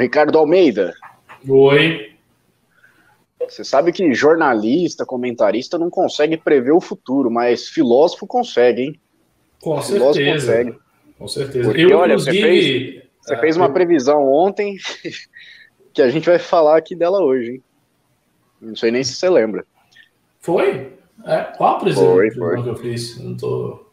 Ricardo Almeida. Oi. Você sabe que jornalista, comentarista não consegue prever o futuro, mas filósofo consegue, hein? Com filósofo certeza. Consegue. Com certeza. Porque, eu, olha, inclusive... você fez, você fez uma previsão ontem que a gente vai falar aqui dela hoje, hein? Não sei nem se você lembra. Foi? É, qual a previsão foi, foi. que eu fiz? Não tô...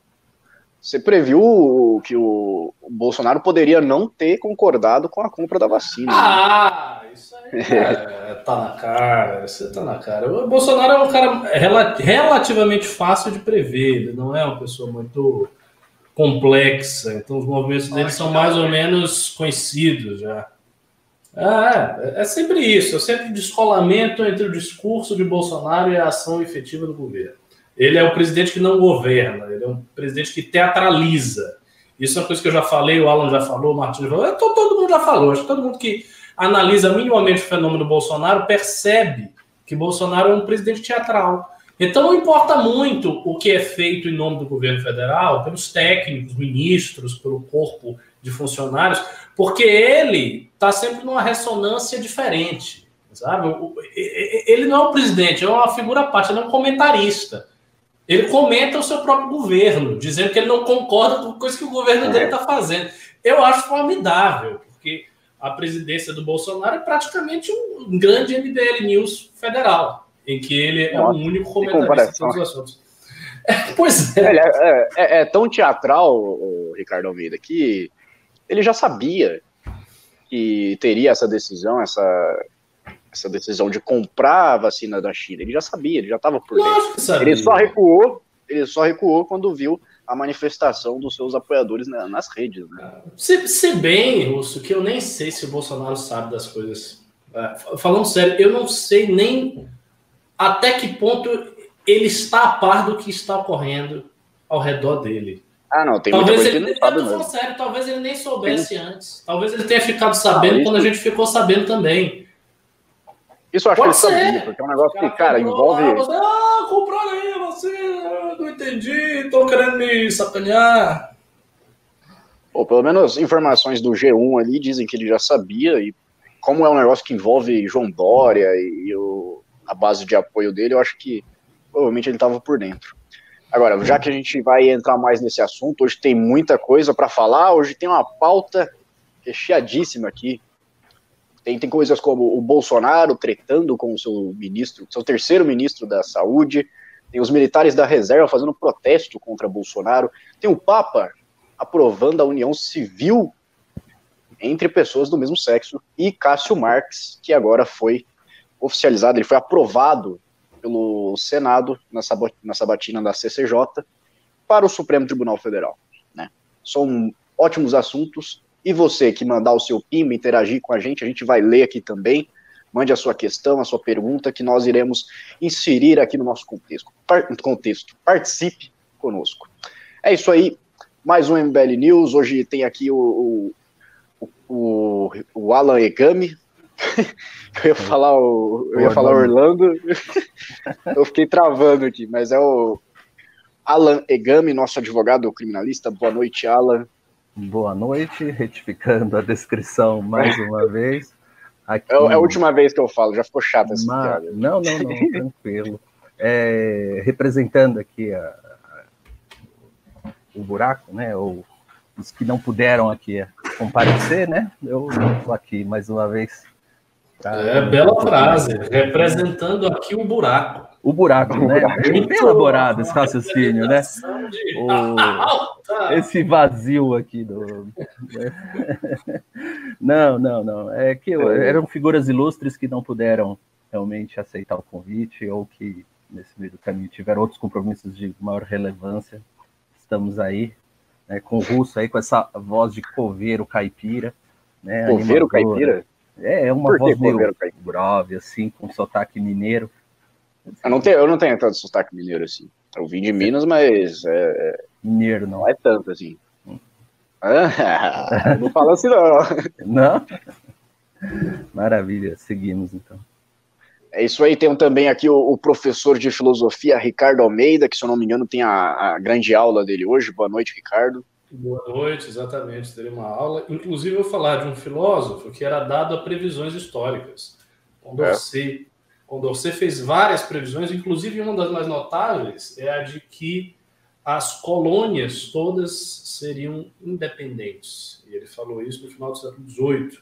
Você previu que o Bolsonaro poderia não ter concordado com a compra da vacina. Ah, né? isso aí é, tá na cara, isso tá na cara. O Bolsonaro é um cara relativamente fácil de prever, ele não é uma pessoa muito complexa, então os movimentos dele são mais ou menos conhecidos já. Ah, é, é sempre isso, é sempre descolamento entre o discurso de Bolsonaro e a ação efetiva do governo. Ele é o presidente que não governa, ele é um presidente que teatraliza. Isso é uma coisa que eu já falei, o Alan já falou, o Martins já falou, todo mundo já falou. Acho que todo mundo que analisa minimamente o fenômeno Bolsonaro percebe que Bolsonaro é um presidente teatral. Então não importa muito o que é feito em nome do governo federal, pelos técnicos, ministros, pelo corpo de funcionários, porque ele está sempre numa ressonância diferente, sabe? Ele não é um presidente, é uma figura à parte, ele é um comentarista ele comenta o seu próprio governo, dizendo que ele não concorda com coisa que o governo é. dele está fazendo. Eu acho formidável, porque a presidência do Bolsonaro é praticamente um grande MBL News federal, em que ele é o único comentarista de todos os assuntos. É, pois é. É, é, é. é, tão teatral, o Ricardo Almeida, que ele já sabia que teria essa decisão, essa essa decisão de comprar a vacina da China. Ele já sabia, ele já estava por dentro. Ele só recuou, ele só recuou quando viu a manifestação dos seus apoiadores nas redes. Né? Se, se bem, Russo, que eu nem sei se o Bolsonaro sabe das coisas. É, falando sério, eu não sei nem até que ponto ele está a par do que está ocorrendo ao redor dele. Ah, não, tem talvez muita coisa ele, que não sabe sério, talvez ele nem soubesse antes. Talvez ele tenha ficado sabendo ah, quando a gente ficou sabendo também. Isso eu acho Pode que ele sabia, porque é um negócio que, cara, envolve. Lá, você, ah, compraram aí, você, não entendi, estão querendo me sacanear. Pô, pelo menos informações do G1 ali dizem que ele já sabia, e como é um negócio que envolve João Dória e, e o, a base de apoio dele, eu acho que provavelmente ele estava por dentro. Agora, já que a gente vai entrar mais nesse assunto, hoje tem muita coisa para falar, hoje tem uma pauta recheadíssima aqui. Tem, tem coisas como o Bolsonaro tretando com o seu ministro, seu terceiro ministro da Saúde, tem os militares da reserva fazendo protesto contra Bolsonaro, tem o Papa aprovando a união civil entre pessoas do mesmo sexo, e Cássio Marques, que agora foi oficializado, ele foi aprovado pelo Senado na, na sabatina da CCJ para o Supremo Tribunal Federal. Né? São ótimos assuntos, e você que mandar o seu PIM, interagir com a gente, a gente vai ler aqui também. Mande a sua questão, a sua pergunta, que nós iremos inserir aqui no nosso contexto. Par contexto. Participe conosco. É isso aí. Mais um MBL News. Hoje tem aqui o, o, o, o Alan Egami. eu ia falar o, eu ia falar Orlando. eu fiquei travando aqui, mas é o Alan Egami, nosso advogado criminalista. Boa noite, Alan. Boa noite, retificando a descrição mais uma vez. Aqui, é, é a última vez que eu falo, já ficou chato essa uma... piada. Não, não, não, tranquilo. É, representando aqui a, a, o buraco, né? Ou os que não puderam aqui comparecer, né? Eu estou aqui mais uma vez. Pra... É, bela frase, representando aqui o buraco o buraco, né? Bem elaborado esse raciocínio, né? O, esse vazio aqui do. Não, não, não. É que eram figuras ilustres que não puderam realmente aceitar o convite ou que nesse meio do caminho tiveram outros compromissos de maior relevância. Estamos aí, né, com o Russo aí, com essa voz de coveiro caipira. Né, coveiro caipira? É, é uma voz meio grave, assim, com sotaque mineiro. Eu não tenho, eu não tenho tanto sotaque mineiro assim. Eu vim de Minas, mas. É, mineiro não. Não é tanto assim. Ah, não fala assim, não. Não? Maravilha, seguimos então. É isso aí, tem também aqui o, o, professor de filosofia Ricardo Almeida, que se eu não me engano tem a, a, grande aula dele hoje. Boa noite, Ricardo. Boa noite, exatamente. Teria uma aula. Inclusive, eu vou falar de um filósofo que era dado a previsões históricas. Condorcet. Condorcet fez várias previsões, inclusive uma das mais notáveis é a de que as colônias todas seriam independentes. E ele falou isso no final do século XVIII.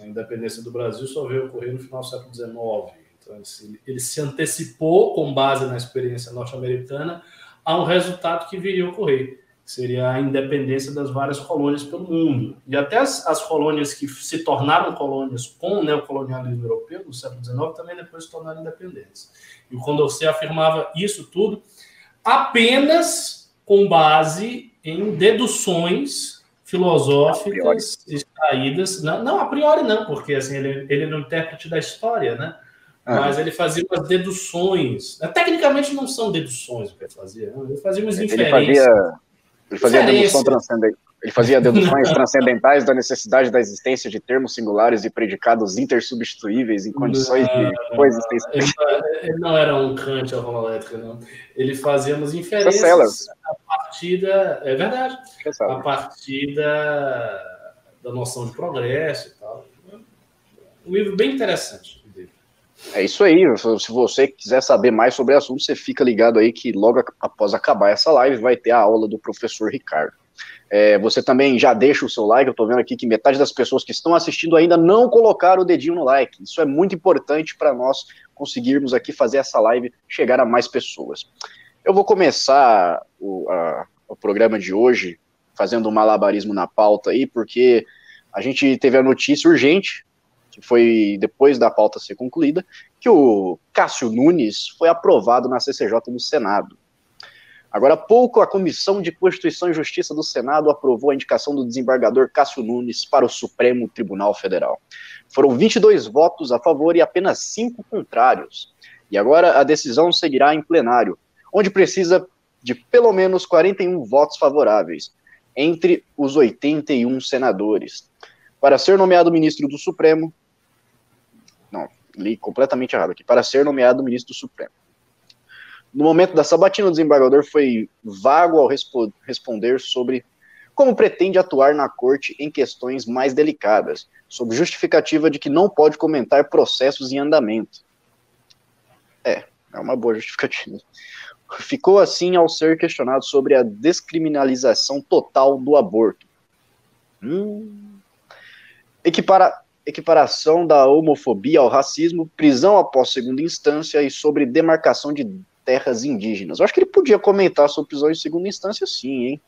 A independência do Brasil só veio ocorrer no final do século XIX. Então, ele se antecipou, com base na experiência norte-americana, a um resultado que viria a ocorrer, que seria a independência das várias colônias pelo mundo. E até as, as colônias que se tornaram colônias com o neocolonialismo europeu no século XIX também depois se tornaram independentes. E o Condorcet afirmava isso tudo apenas com base em deduções filosóficas extraídas. Não, não, a priori não, porque assim, ele, ele é um intérprete da história, né? Ah. Mas ele fazia umas deduções. Tecnicamente não são deduções o que ele fazia, ele fazia umas inferências. Ele fazia, ele fazia dedução transcendente. Ele fazia deduções transcendentais da necessidade da existência de termos singulares e predicados intersubstituíveis em condições não, de coexistência. Ele, ele, não era um Kant homolétrico, não. Ele fazia umas inferências a partir da. É verdade. A partir da, da noção de progresso e tal. Um livro bem interessante. É isso aí. Se você quiser saber mais sobre o assunto, você fica ligado aí que logo após acabar essa live vai ter a aula do professor Ricardo. É, você também já deixa o seu like. Eu estou vendo aqui que metade das pessoas que estão assistindo ainda não colocaram o dedinho no like. Isso é muito importante para nós conseguirmos aqui fazer essa live chegar a mais pessoas. Eu vou começar o, a, o programa de hoje fazendo um malabarismo na pauta aí, porque a gente teve a notícia urgente que foi depois da pauta ser concluída, que o Cássio Nunes foi aprovado na CCJ no Senado. Agora há pouco, a Comissão de Constituição e Justiça do Senado aprovou a indicação do desembargador Cássio Nunes para o Supremo Tribunal Federal. Foram 22 votos a favor e apenas 5 contrários. E agora a decisão seguirá em plenário, onde precisa de pelo menos 41 votos favoráveis, entre os 81 senadores. Para ser nomeado ministro do Supremo, li completamente errado aqui. Para ser nomeado ministro do Supremo. No momento da sabatina, o desembargador foi vago ao respo responder sobre como pretende atuar na corte em questões mais delicadas, sob justificativa de que não pode comentar processos em andamento. É, é uma boa justificativa. Ficou assim ao ser questionado sobre a descriminalização total do aborto. Hum. Equipara equiparação da homofobia ao racismo, prisão após segunda instância e sobre demarcação de terras indígenas. Eu acho que ele podia comentar sobre prisão em segunda instância, sim, hein?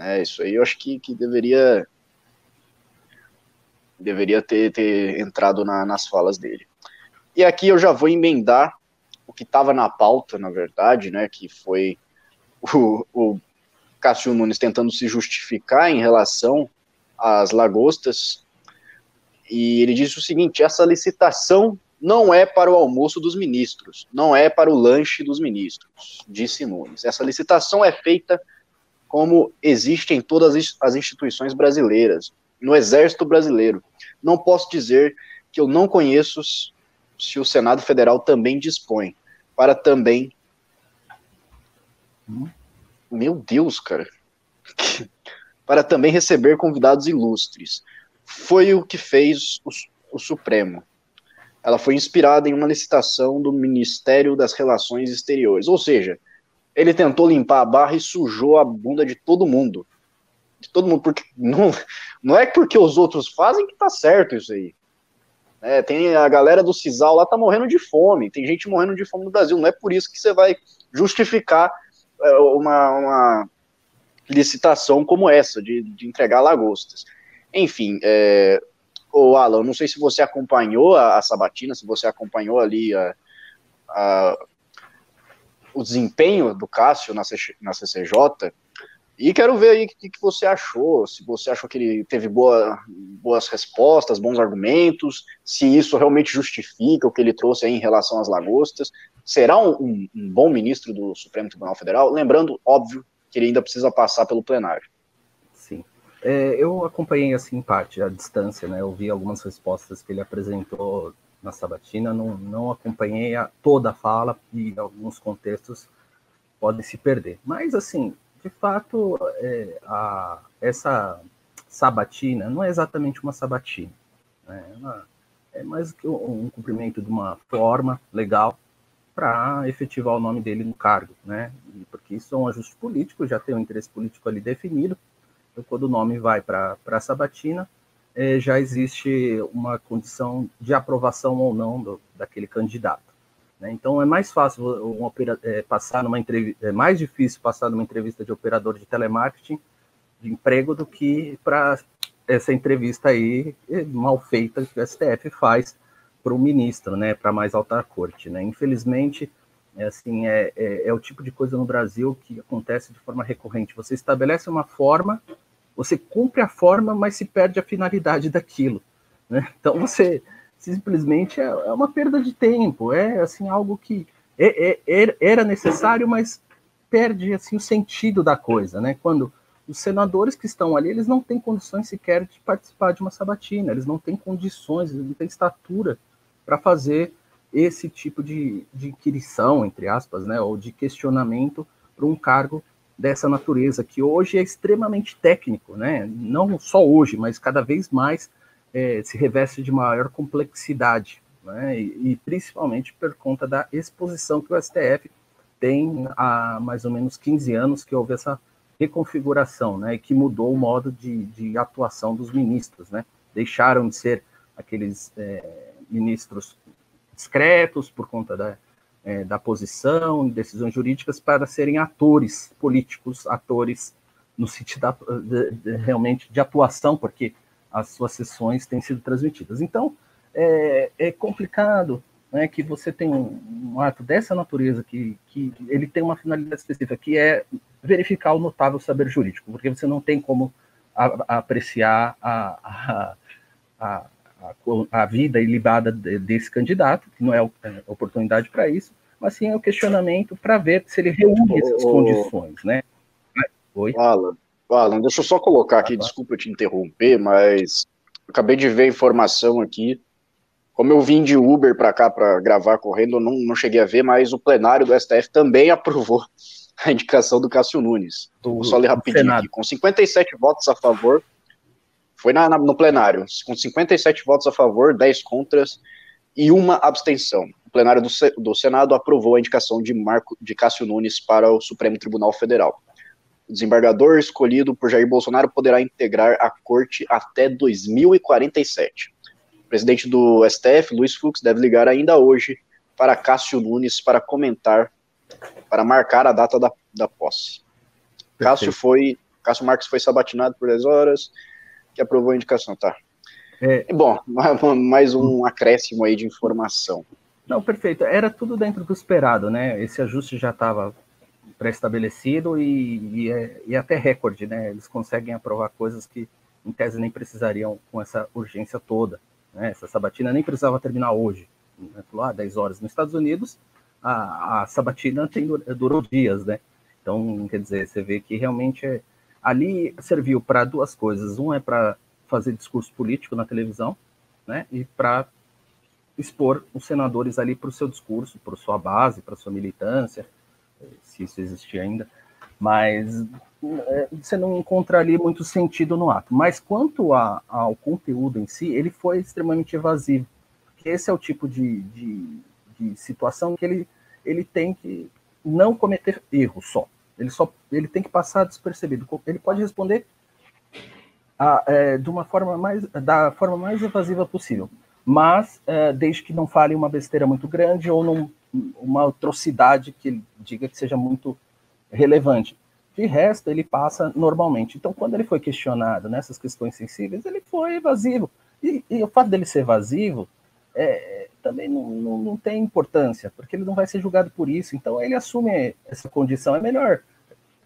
É, isso aí eu acho que, que deveria deveria ter, ter entrado na, nas falas dele. E aqui eu já vou emendar o que estava na pauta, na verdade, né, que foi o, o Cássio Nunes tentando se justificar em relação às lagostas e ele disse o seguinte: essa licitação não é para o almoço dos ministros, não é para o lanche dos ministros, disse Nunes. Essa licitação é feita como existe em todas as instituições brasileiras, no Exército Brasileiro. Não posso dizer que eu não conheço se o Senado Federal também dispõe, para também. Meu Deus, cara. para também receber convidados ilustres foi o que fez o, o Supremo. Ela foi inspirada em uma licitação do Ministério das Relações Exteriores. Ou seja, ele tentou limpar a barra e sujou a bunda de todo mundo. De todo mundo, porque não, não é porque os outros fazem que tá certo isso aí. É, tem a galera do Cisal lá tá morrendo de fome, tem gente morrendo de fome no Brasil. Não é por isso que você vai justificar é, uma, uma licitação como essa, de, de entregar lagostas. Enfim, é, o Alan, não sei se você acompanhou a, a Sabatina, se você acompanhou ali a, a, o desempenho do Cássio na, CC, na CCJ, e quero ver aí o que, que, você achou, se você achou que ele teve boa, boas respostas, bons argumentos, se isso realmente justifica o que ele trouxe aí em relação às lagostas. Será um, um, um bom ministro do Supremo Tribunal Federal? Lembrando, óbvio, que ele ainda precisa passar pelo plenário. É, eu acompanhei assim em parte, à distância, né? Eu vi algumas respostas que ele apresentou na sabatina, não, não acompanhei a, toda a fala e alguns contextos podem se perder. Mas assim, de fato, é, a, essa sabatina não é exatamente uma sabatina. Né? É, é mais que um, um cumprimento de uma forma legal para efetivar o nome dele no cargo, né? Porque isso é um ajuste político, já tem um interesse político ali definido. Quando o nome vai para a sabatina, é, já existe uma condição de aprovação ou não do, daquele candidato. Né? Então, é mais fácil um opera, é, passar numa entrevista, é mais difícil passar numa entrevista de operador de telemarketing de emprego do que para essa entrevista aí é, mal feita que o STF faz para o ministro, né, para mais alta corte, né? Infelizmente, é assim, é, é, é, o tipo de coisa no Brasil que acontece de forma recorrente. Você estabelece uma forma, você cumpre a forma, mas se perde a finalidade daquilo, né? Então você simplesmente é, é uma perda de tempo, é assim algo que é, é, era necessário, mas perde assim o sentido da coisa, né? Quando os senadores que estão ali, eles não têm condições sequer de participar de uma sabatina, eles não têm condições, eles não têm estatura para fazer esse tipo de, de inquirição, entre aspas, né, ou de questionamento para um cargo dessa natureza, que hoje é extremamente técnico, né, não só hoje, mas cada vez mais é, se reveste de maior complexidade, né, e, e, principalmente por conta da exposição que o STF tem há mais ou menos 15 anos que houve essa reconfiguração, né, e que mudou o modo de, de atuação dos ministros, né, deixaram de ser aqueles é, ministros discretos por conta da, é, da posição, decisões jurídicas, para serem atores políticos, atores no sentido da, de, de, realmente de atuação, porque as suas sessões têm sido transmitidas. Então, é, é complicado né, que você tem um, um, ato dessa natureza, que, que ele tem uma finalidade específica, que é verificar o notável saber jurídico, porque você não tem como a, a apreciar a, a, a a, a vida ilibada desse candidato, que não é, é oportunidade para isso, mas sim é o questionamento para ver se ele reúne essas oh, condições, né? Oi? Alan, Alan, deixa eu só colocar aqui, ah, desculpa te interromper, mas acabei de ver a informação aqui. Como eu vim de Uber para cá para gravar correndo, eu não, não cheguei a ver, mas o plenário do STF também aprovou a indicação do Cássio Nunes. Do, Vou só ler rapidinho aqui. Com 57 votos a favor, foi na, na, no plenário, com 57 votos a favor, 10 contras e uma abstenção. O plenário do, do Senado aprovou a indicação de Marco de Cássio Nunes para o Supremo Tribunal Federal. O desembargador escolhido por Jair Bolsonaro poderá integrar a corte até 2047. O presidente do STF, Luiz Fux, deve ligar ainda hoje para Cássio Nunes para comentar, para marcar a data da, da posse. Perfeito. Cássio foi, Cássio Marques foi sabatinado por 10 horas, que aprovou a indicação, tá? É... Bom, mais um acréscimo aí de informação. Não, perfeito. Era tudo dentro do esperado, né? Esse ajuste já estava pré-estabelecido e, e, é, e até recorde, né? Eles conseguem aprovar coisas que, em tese, nem precisariam com essa urgência toda. Né? Essa sabatina nem precisava terminar hoje. Né? Ah, 10 horas. Nos Estados Unidos, a, a sabatina tem, durou dias, né? Então, quer dizer, você vê que realmente é, ali serviu para duas coisas. Um é para fazer discurso político na televisão, né? E para expor os senadores ali para o seu discurso, para sua base, para sua militância, se isso existir ainda. Mas é, você não encontra ali muito sentido no ato. Mas quanto a, ao conteúdo em si, ele foi extremamente evasivo. Porque esse é o tipo de, de, de situação que ele, ele tem que não cometer erro só. Ele só ele tem que passar despercebido. Ele pode responder a, é, de uma forma mais da forma mais evasiva possível, mas é, desde que não fale uma besteira muito grande ou num, uma atrocidade que ele diga que seja muito relevante. De resto, ele passa normalmente. Então, quando ele foi questionado nessas questões sensíveis, ele foi evasivo. E, e o fato dele ser evasivo é, também não, não, não, tem importância, porque ele não vai ser julgado por isso. Então ele assume essa condição. É melhor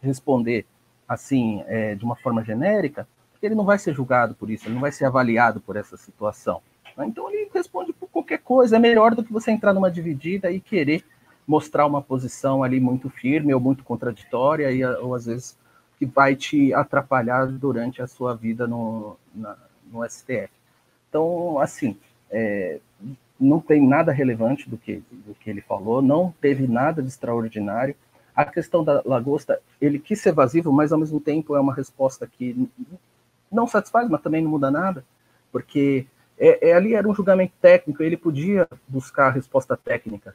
responder assim, é, de uma forma genérica, porque ele não vai ser julgado por isso, ele não vai ser avaliado por essa situação. Então ele responde por qualquer coisa. É melhor do que você entrar numa dividida e querer mostrar uma posição ali muito firme ou muito contraditória, e, ou às vezes que vai te atrapalhar durante a sua vida no, na, no STF. Então, assim, é, não tem nada relevante do que, do que ele falou, não teve nada de extraordinário. a questão da lagosta, ele quis ser evasivo, mas ao mesmo tempo é uma resposta que não satisfaz, mas também não muda nada, porque é, é, ali era um julgamento técnico, ele podia buscar a resposta técnica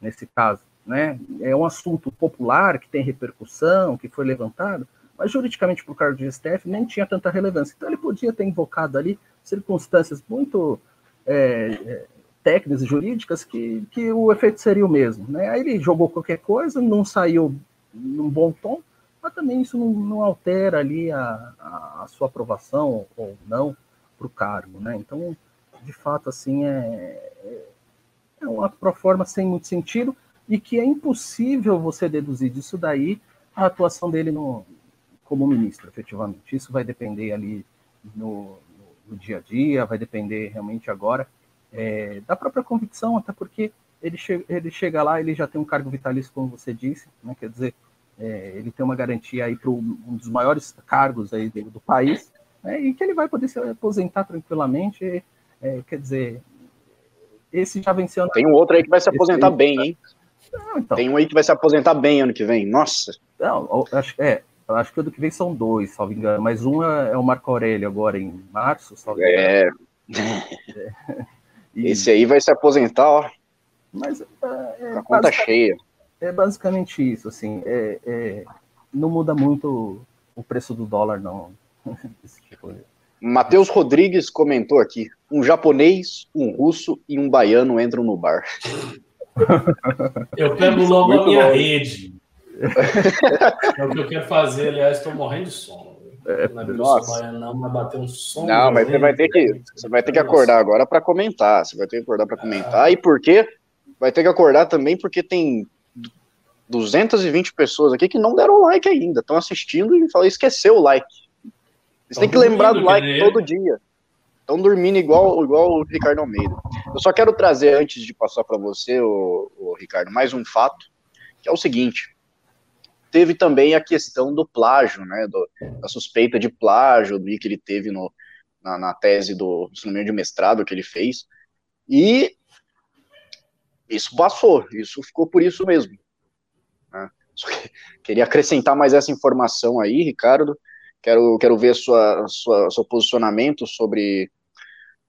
nesse caso, né? É um assunto popular que tem repercussão, que foi levantado, mas juridicamente por cargo de STF nem tinha tanta relevância. Então ele podia ter invocado ali circunstâncias muito é, é técnicas e jurídicas que, que o efeito seria o mesmo. Né? Aí ele jogou qualquer coisa, não saiu num bom tom, mas também isso não, não altera ali a, a, sua aprovação ou não para o cargo. Né? Então, de fato, assim, é, é uma proforma sem muito sentido e que é impossível você deduzir disso daí a atuação dele no, como ministro, efetivamente. Isso vai depender ali no, no, no dia a dia, vai depender realmente agora é, da própria convicção, até porque ele, che ele chega lá, ele já tem um cargo vitalício, como você disse, né? quer dizer, é, ele tem uma garantia aí para um dos maiores cargos aí do, do país, né? e que ele vai poder se aposentar tranquilamente, é, quer dizer, esse já venceu... Tem um outro aí que vai se aposentar bem, hein? Não, então. Tem um aí que vai se aposentar bem ano que vem, nossa! Não, acho, é, acho que ano que vem são dois, salvo engano, mas um é, é o Marco Aurélio agora em março, salvo engano. É... é. Esse aí vai se aposentar, ó. Mas é, é a conta cheia. É basicamente isso, assim. É, é, não muda muito o preço do dólar, não. tipo Matheus Rodrigues comentou aqui: um japonês, um russo e um baiano entram no bar. Eu pego logo Muito a minha bom. rede. é o que eu quero fazer, aliás, estou morrendo de sono. É, nossa. não, vai bater um som. Não, mas você vai ter que, você vai ter que acordar agora para comentar. Você vai ter que acordar para comentar. Ah. E por quê? Vai ter que acordar também porque tem 220 pessoas aqui que não deram like ainda, estão assistindo e falam, esqueceu o like. Você tem que lembrar do like todo dia. Estão dormindo igual, igual o Ricardo Almeida. Eu só quero trazer, antes de passar para você, o, o Ricardo, mais um fato, que é o seguinte teve também a questão do plágio, né, do, da suspeita de plágio que ele teve no, na, na tese do de mestrado que ele fez, e isso passou, isso ficou por isso mesmo. Né? queria acrescentar mais essa informação aí, Ricardo, quero, quero ver sua, sua, seu posicionamento sobre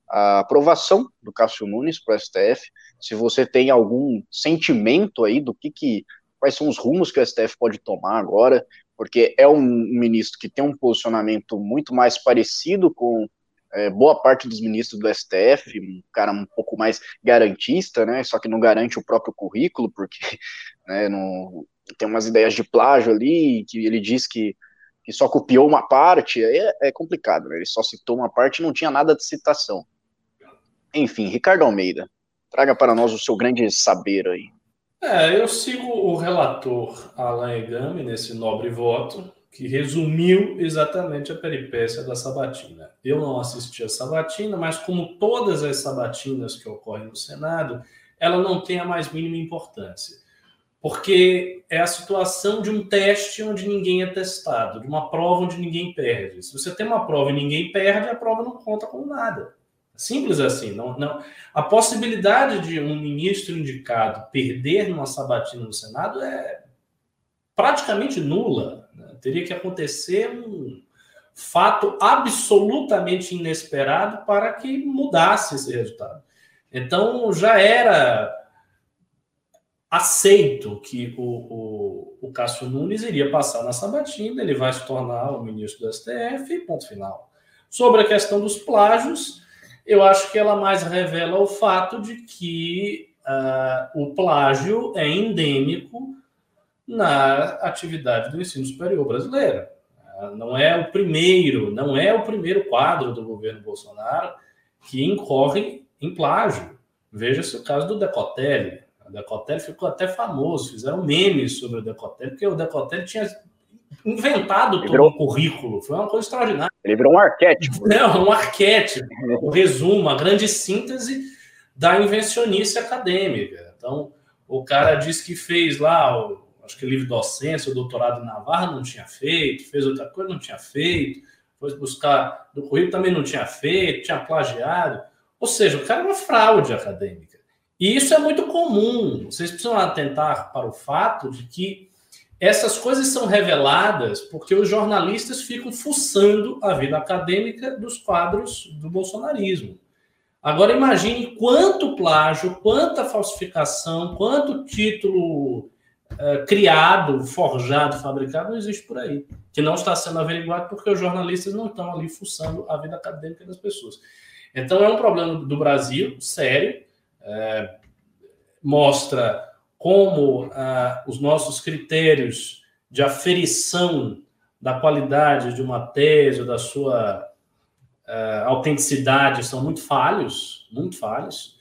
a aprovação do Cássio Nunes para o STF, se você tem algum sentimento aí do que, que quais são os rumos que o STF pode tomar agora, porque é um ministro que tem um posicionamento muito mais parecido com é, boa parte dos ministros do STF, um cara um pouco mais garantista, né, só que não garante o próprio currículo, porque né, não, tem umas ideias de plágio ali, que ele diz que, que só copiou uma parte, é, é complicado, né, ele só citou uma parte e não tinha nada de citação. Enfim, Ricardo Almeida, traga para nós o seu grande saber aí. É, eu sigo o relator Alain Egami nesse nobre voto, que resumiu exatamente a peripécia da sabatina. Eu não assisti a sabatina, mas como todas as sabatinas que ocorrem no Senado, ela não tem a mais mínima importância. Porque é a situação de um teste onde ninguém é testado, de uma prova onde ninguém perde. Se você tem uma prova e ninguém perde, a prova não conta com nada. Simples assim. Não, não. A possibilidade de um ministro indicado perder numa sabatina no Senado é praticamente nula. Né? Teria que acontecer um fato absolutamente inesperado para que mudasse esse resultado. Então já era aceito que o, o, o Cássio Nunes iria passar na sabatina, ele vai se tornar o ministro do STF, ponto final. Sobre a questão dos plágios, eu acho que ela mais revela o fato de que uh, o plágio é endêmico na atividade do ensino superior brasileiro. Uh, não é o primeiro, não é o primeiro quadro do governo Bolsonaro que incorre em plágio. Veja-se o caso do Decotelli. O Decotelli ficou até famoso, fizeram memes sobre o Decotelli, porque o Decotelli tinha inventado todo um currículo. Foi uma coisa extraordinária. Ele virou um arquétipo. Não, um arquétipo. Um resumo, a grande síntese da invencionice acadêmica. Então, o cara disse que fez lá, o, acho que livre docência, o doutorado em Navarra não tinha feito, fez outra coisa, não tinha feito, foi buscar no currículo também não tinha feito, tinha plagiado. Ou seja, o cara é uma fraude acadêmica. E isso é muito comum. Vocês precisam atentar para o fato de que essas coisas são reveladas porque os jornalistas ficam fuçando a vida acadêmica dos quadros do bolsonarismo. Agora imagine quanto plágio, quanta falsificação, quanto título uh, criado, forjado, fabricado não existe por aí, que não está sendo averiguado porque os jornalistas não estão ali fuçando a vida acadêmica das pessoas. Então é um problema do Brasil, sério, é, mostra como uh, os nossos critérios de aferição da qualidade de uma tese, da sua uh, autenticidade, são muito falhos, muito falhos.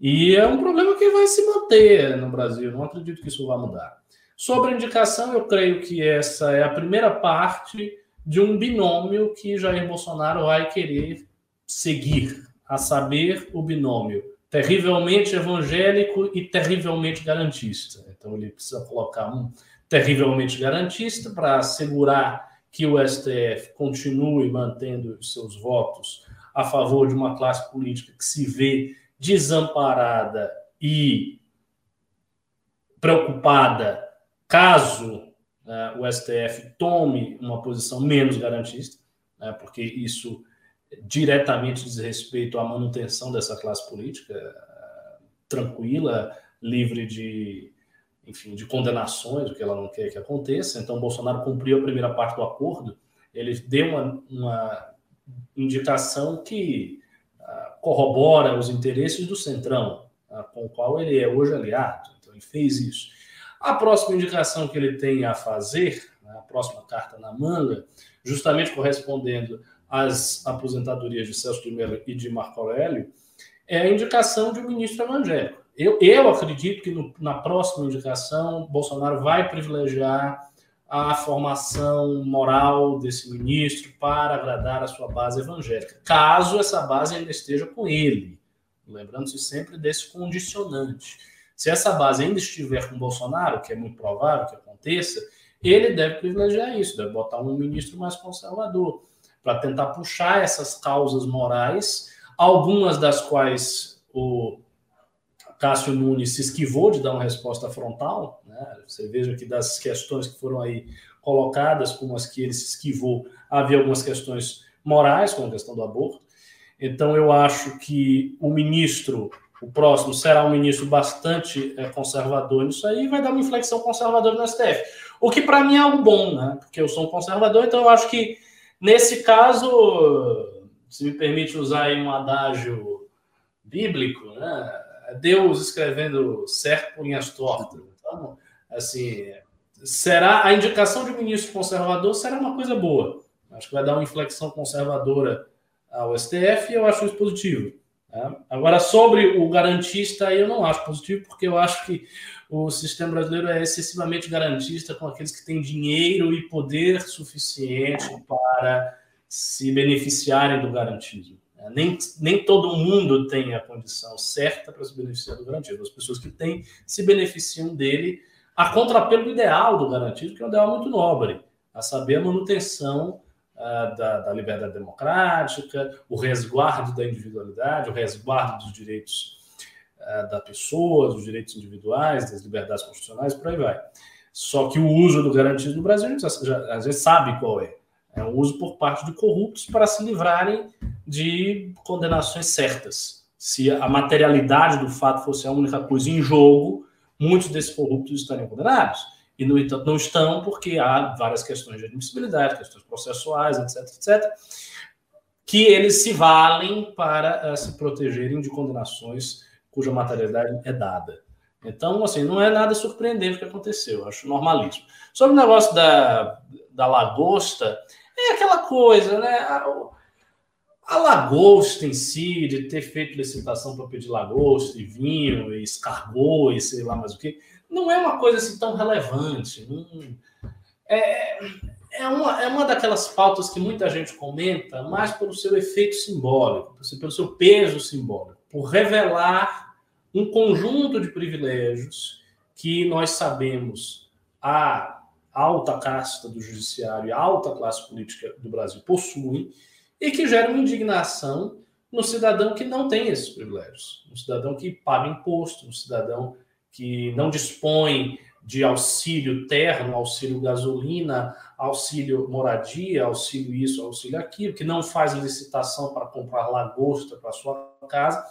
E é um problema que vai se manter no Brasil. Não acredito que isso vá mudar. Sobre indicação, eu creio que essa é a primeira parte de um binômio que Jair Bolsonaro vai querer seguir, a saber, o binômio terrivelmente evangélico e terrivelmente garantista. Então ele precisa colocar um terrivelmente garantista para assegurar que o STF continue mantendo seus votos a favor de uma classe política que se vê desamparada e preocupada caso né, o STF tome uma posição menos garantista, né, porque isso diretamente diz respeito à manutenção dessa classe política tranquila, livre de, enfim, de condenações, o que ela não quer que aconteça. Então, Bolsonaro cumpriu a primeira parte do acordo, ele deu uma, uma indicação que uh, corrobora os interesses do Centrão, uh, com o qual ele é hoje aliado. Então, ele fez isso. A próxima indicação que ele tem a fazer, né, a próxima carta na manga, justamente correspondendo as aposentadorias de Celso de Mello e de Marco Aurélio, é a indicação de um ministro evangélico. Eu, eu acredito que no, na próxima indicação, Bolsonaro vai privilegiar a formação moral desse ministro para agradar a sua base evangélica, caso essa base ainda esteja com ele. Lembrando-se sempre desse condicionante. Se essa base ainda estiver com Bolsonaro, que é muito provável que aconteça, ele deve privilegiar isso, deve botar um ministro mais conservador para tentar puxar essas causas morais, algumas das quais o Cássio Nunes se esquivou de dar uma resposta frontal. Né? Você veja que das questões que foram aí colocadas, como as que ele se esquivou, havia algumas questões morais, como a questão do aborto. Então, eu acho que o ministro, o próximo, será um ministro bastante é, conservador nisso aí e vai dar uma inflexão conservadora no STF. O que, para mim, é algo bom, né? Porque eu sou um conservador, então eu acho que Nesse caso, se me permite usar aí um adágio bíblico, né? Deus escrevendo certo por linhas tortas. Então, assim, será a indicação de ministro conservador será uma coisa boa. Acho que vai dar uma inflexão conservadora ao STF e eu acho isso positivo. Né? Agora, sobre o garantista, eu não acho positivo, porque eu acho que o sistema brasileiro é excessivamente garantista com aqueles que têm dinheiro e poder suficiente para se beneficiarem do garantismo. Né? Nem, nem todo mundo tem a condição certa para se beneficiar do garantismo. As pessoas que têm se beneficiam dele a contrapelo ideal do garantismo, que é um ideal muito nobre, a saber, a manutenção uh, da, da liberdade democrática, o resguardo da individualidade, o resguardo dos direitos da pessoa, dos direitos individuais, das liberdades constitucionais, por aí vai. Só que o uso do garantismo no Brasil, a gente, já, sabe qual é. É um uso por parte de corruptos para se livrarem de condenações certas. Se a materialidade do fato fosse a única coisa em jogo, muitos desses corruptos estariam condenados. E, no entanto, não estão porque há várias questões de admissibilidade, questões processuais, etc, etc, que eles se valem para uh, se protegerem de condenações cuja materialidade é dada. Então, assim, não é nada surpreendente o que aconteceu, acho normalíssimo. Sobre o negócio da, da lagosta, é aquela coisa, né? A, a lagosta em si, de ter feito licitação para pedir lagosta e vinho e escargot e sei lá mais o que, não é uma coisa assim tão relevante. É, é, uma, é uma daquelas pautas que muita gente comenta, mais pelo seu efeito simbólico, pelo seu peso simbólico por revelar um conjunto de privilégios que nós sabemos a alta casta do judiciário e a alta classe política do Brasil possuem e que geram indignação no cidadão que não tem esses privilégios, no cidadão que paga imposto, no cidadão que não dispõe de auxílio terno, auxílio gasolina, auxílio moradia, auxílio isso, auxílio aquilo, que não faz licitação para comprar lagosta para sua casa.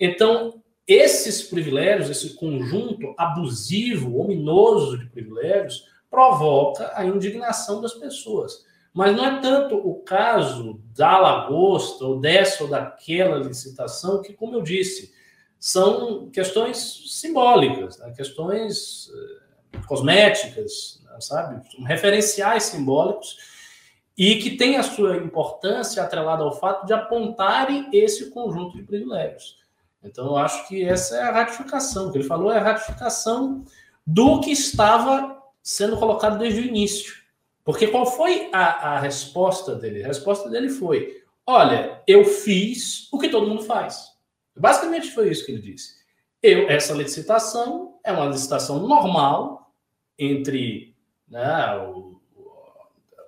Então, esses privilégios, esse conjunto abusivo, ominoso de privilégios, provoca a indignação das pessoas. Mas não é tanto o caso da lagosta, ou dessa ou daquela licitação, que, como eu disse, são questões simbólicas, né? questões uh, cosméticas, né? sabe? Referenciais simbólicos e que têm a sua importância atrelada ao fato de apontarem esse conjunto de privilégios. Então, eu acho que essa é a ratificação. O que ele falou é a ratificação do que estava sendo colocado desde o início. Porque qual foi a, a resposta dele? A resposta dele foi: olha, eu fiz o que todo mundo faz. Basicamente foi isso que ele disse. Eu, essa licitação é uma licitação normal entre né, o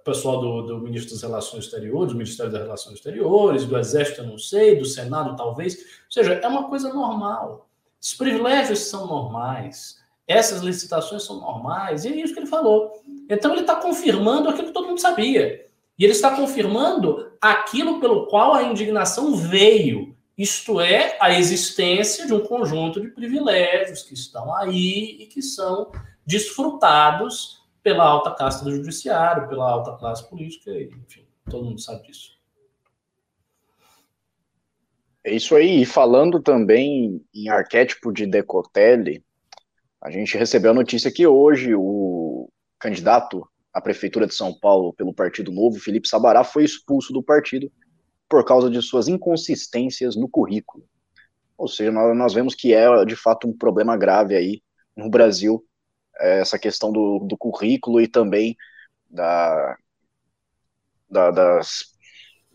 pessoal do, do, Ministro das Relações Exteriores, do Ministério das Relações Exteriores, do Exército, eu não sei, do Senado, talvez. Ou seja, é uma coisa normal. Os privilégios são normais. Essas licitações são normais. E é isso que ele falou. Então, ele está confirmando aquilo que todo mundo sabia. E ele está confirmando aquilo pelo qual a indignação veio isto é, a existência de um conjunto de privilégios que estão aí e que são desfrutados pela alta casta do judiciário, pela alta classe política, enfim, todo mundo sabe disso. É isso aí, e falando também em arquétipo de Decotelli, a gente recebeu a notícia que hoje o candidato à prefeitura de São Paulo pelo Partido Novo, Felipe Sabará, foi expulso do partido por causa de suas inconsistências no currículo. Ou seja, nós, vemos que é de fato um problema grave aí no Brasil, essa questão do, do currículo e também da, da, das,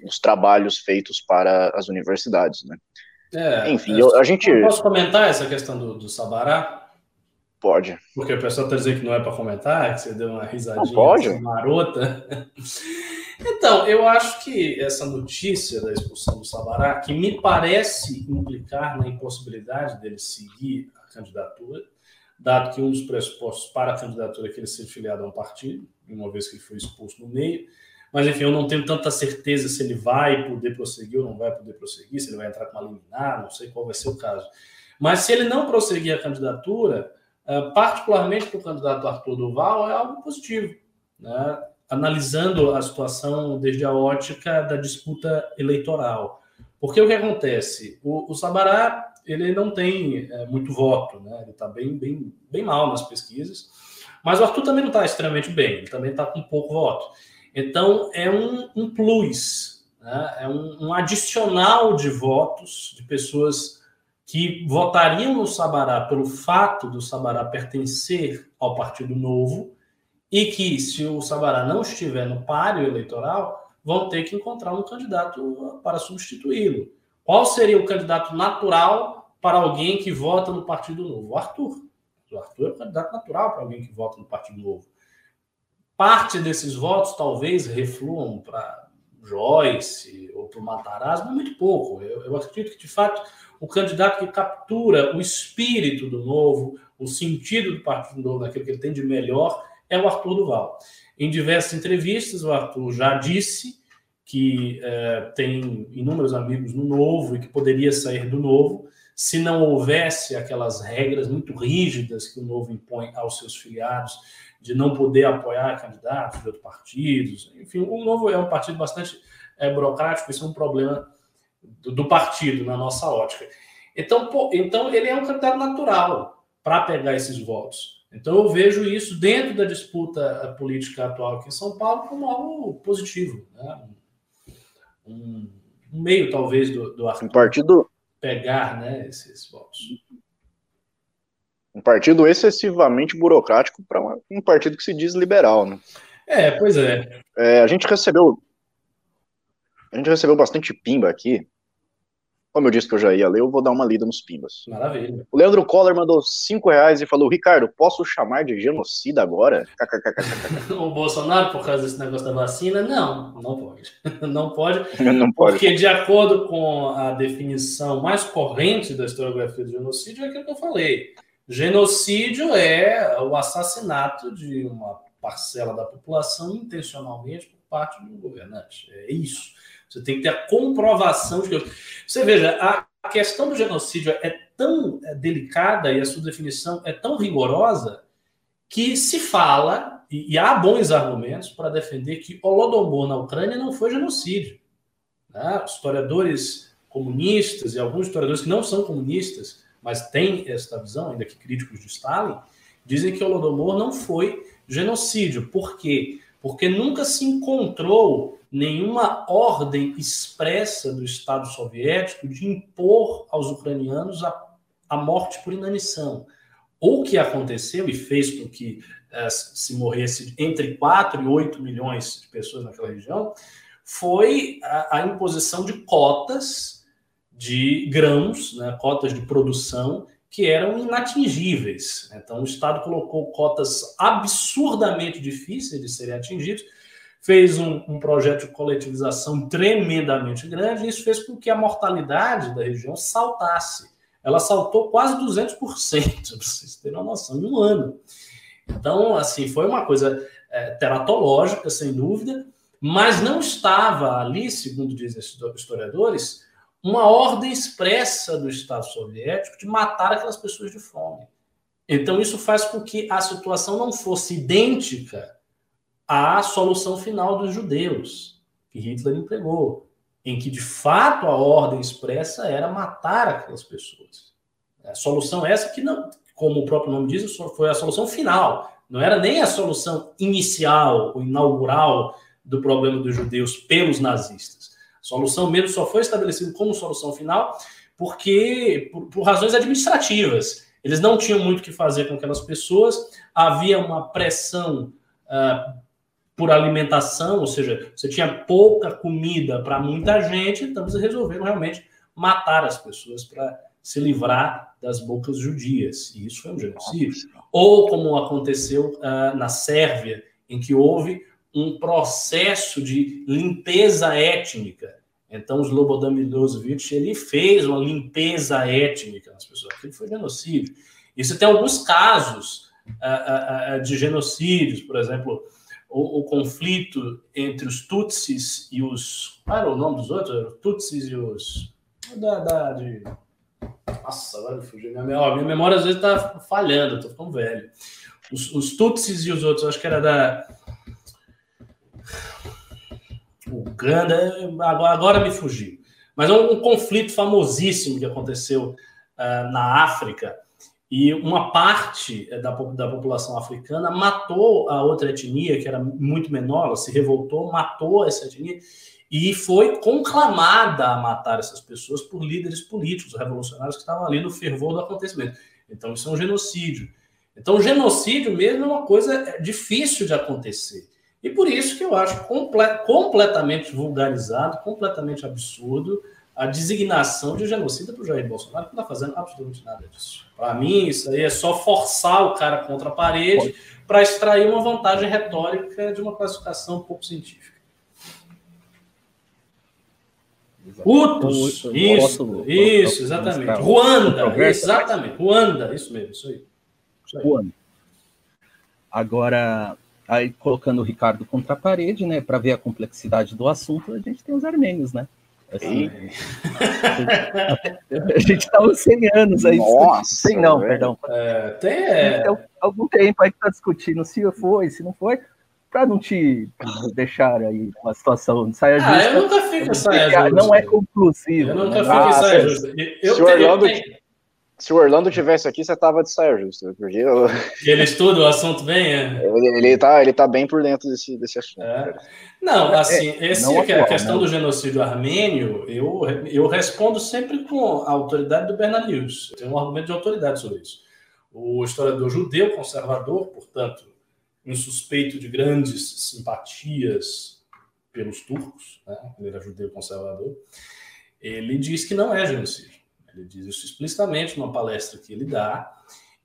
dos trabalhos feitos para as universidades, né? É, Enfim, eu, a gente. Posso comentar essa questão do, do Sabará? Pode. Porque o pessoal está dizendo que não é para comentar, que você deu uma risadinha não, pode. Assim, marota. Então, eu acho que essa notícia da expulsão do Sabará, que me parece implicar na impossibilidade dele seguir a candidatura, dado que um dos pressupostos para a candidatura é que ele seja filiado a um partido, uma vez que ele foi expulso no meio. Mas, enfim, eu não tenho tanta certeza se ele vai poder prosseguir ou não vai poder prosseguir, se ele vai entrar com uma liminar, não sei qual vai ser o caso. Mas se ele não prosseguir a candidatura, eh, particularmente para o candidato Arthur Duval, é algo positivo. Né? analisando a situação desde a ótica da disputa eleitoral. Porque o que acontece? O, o Sabará ele não tem é, muito voto, né? ele está bem, bem, bem mal nas pesquisas, mas o Arthur também não está extremamente bem, ele também está com pouco voto. Então, é um, um plus, né? é um, um adicional de votos de pessoas que votariam no Sabará pelo fato do Sabará pertencer ao Partido Novo, e que, se o Sabará não estiver no páreo eleitoral, vão ter que encontrar um candidato para substituí-lo. Qual seria o candidato natural para alguém que vota no Partido Novo? O Arthur. O Arthur é o candidato natural para alguém que vota no Partido Novo. Parte desses votos talvez refluam para Joyce ou para o Matarazzo, mas muito pouco. Eu, eu acredito que, de fato, o candidato que captura o espírito do novo, o sentido do Partido Novo, naquilo que ele tem de melhor, é o Arthur Duval. Em diversas entrevistas, o Arthur já disse que é, tem inúmeros amigos no Novo e que poderia sair do Novo se não houvesse aquelas regras muito rígidas que o Novo impõe aos seus filiados de não poder apoiar candidatos de outros partidos. Enfim, o Novo é um partido bastante é, burocrático, isso é um problema do, do partido, na nossa ótica. Então, pô, então, ele é um candidato natural para pegar esses votos. Então eu vejo isso dentro da disputa política atual aqui em São Paulo como algo positivo, né? Um, um, meio talvez do, do um partido pegar, né, esses votos. Um partido excessivamente burocrático para um partido que se diz liberal, né? É, pois é. é. A gente recebeu a gente recebeu bastante pimba aqui como eu disse que eu já ia ler, eu vou dar uma lida nos pimbas. Maravilha. O Leandro Coller mandou 5 reais e falou: Ricardo, posso chamar de genocida agora? o Bolsonaro, por causa desse negócio da vacina? Não, não pode. Não pode. Não pode. Porque, de acordo com a definição mais corrente da historiografia do genocídio, é aquilo que eu falei. Genocídio é o assassinato de uma parcela da população intencionalmente por parte do governante. É isso. Você tem que ter a comprovação de que. Você veja, a questão do genocídio é tão é, delicada e a sua definição é tão rigorosa que se fala, e, há bons argumentos para defender que Holodomor na Ucrânia não foi genocídio. Né? Historiadores comunistas e alguns historiadores que não são comunistas, mas têm esta visão, ainda que críticos de Stalin, dizem que Holodomor não foi genocídio. Por quê? Porque nunca se encontrou nenhuma ordem expressa do Estado soviético de impor aos ucranianos a, a morte por inanição. O que aconteceu e fez com que uh, se morresse entre 4 e 8 milhões de pessoas naquela região foi a, a imposição de cotas de grãos, né, cotas de produção que eram inatingíveis. Então, o Estado colocou cotas absurdamente difíceis de serem atingidas, fez um, um, projeto de coletivização tremendamente grande, e isso fez com que a mortalidade da região saltasse. Ela saltou quase 200%, para vocês terem uma noção, em um ano. Então, assim, foi uma coisa é, teratológica, sem dúvida, mas não estava ali, segundo dizem historiadores, uma ordem expressa do Estado soviético de matar aquelas pessoas de fome. Então, isso faz com que a situação não fosse idêntica à solução final dos judeus, que Hitler empregou, em que, de fato, a ordem expressa era matar aquelas pessoas. A solução essa que, não, como o próprio nome diz, foi a solução final. Não era nem a solução inicial, ou inaugural do problema dos judeus pelos nazistas Solução mesmo só foi estabelecida como solução final porque por, por razões administrativas. Eles não tinham muito o que fazer com aquelas pessoas, havia uma pressão uh, por alimentação, ou seja, você tinha pouca comida para muita gente, então eles resolveram realmente matar as pessoas para se livrar das bocas judias. E isso foi um genocídio. Ou como aconteceu uh, na Sérvia, em que houve um processo de limpeza étnica. Então, Slobodan Milosevic ele fez uma limpeza étnica nas pessoas. Aquilo foi genocídio. Isso tem alguns casos uh, uh, de genocídios, por exemplo, o, o, conflito entre os Tutsis e os. Qual era o nome dos outros? Tutsis e os. Da, da, de... Nossa, agora fugiu. Minha, memória, minha memória às vezes está falhando, estou ficando velho. Os, os Tutsis e os outros, acho que era da Uganda, agora, agora me fugiu. Mas é um, um, conflito famosíssimo que aconteceu uh, na África e uma parte eh, da, da população africana matou a outra etnia, que era muito menor, ela se revoltou, matou essa etnia e foi conclamada a matar essas pessoas por líderes políticos, revolucionários que estavam ali no fervor do acontecimento. Então, isso é um genocídio. Então, o genocídio mesmo é uma coisa é, difícil de acontecer. E por isso que eu acho comple completamente vulgarizado, completamente absurdo a designação de genocida para o Jair Bolsonaro, que não está fazendo absolutamente nada disso. Para mim, isso aí é só forçar o cara contra a parede para extrair uma vantagem retórica de uma classificação pouco científica. Utos, isso, isso, exatamente. Ruanda, exatamente. Ruanda, isso mesmo, isso aí. Ruanda. Agora, Aí, colocando o Ricardo contra a parede, né, para ver a complexidade do assunto, a gente tem os armênios, né? Assim, a gente está uns 100 anos aí. Nossa! 100 não, velho. perdão. É, tem, é... Tem algum tempo aí que está discutindo se foi, se não foi, para não te deixar aí uma situação de saia justa. Ah, eu nunca fico em saia justa. Não é conclusivo. Eu nunca né? fico em saia justa. Eu, eu, eu, se o Orlando tivesse aqui, você tava de saia justa, porque eu... ele estuda o assunto bem, é? Ele, ele, tá, ele tá bem por dentro desse, desse assunto. É. Não, assim, é, esse, não é atual, a questão né? do genocídio armênio, eu, eu respondo sempre com a autoridade do Bernalius. Tem um argumento de autoridade sobre isso. O historiador judeu conservador, portanto, insuspeito de grandes simpatias pelos turcos, né? ele era judeu conservador, ele diz que não é genocídio. Ele diz isso explicitamente numa palestra que ele dá,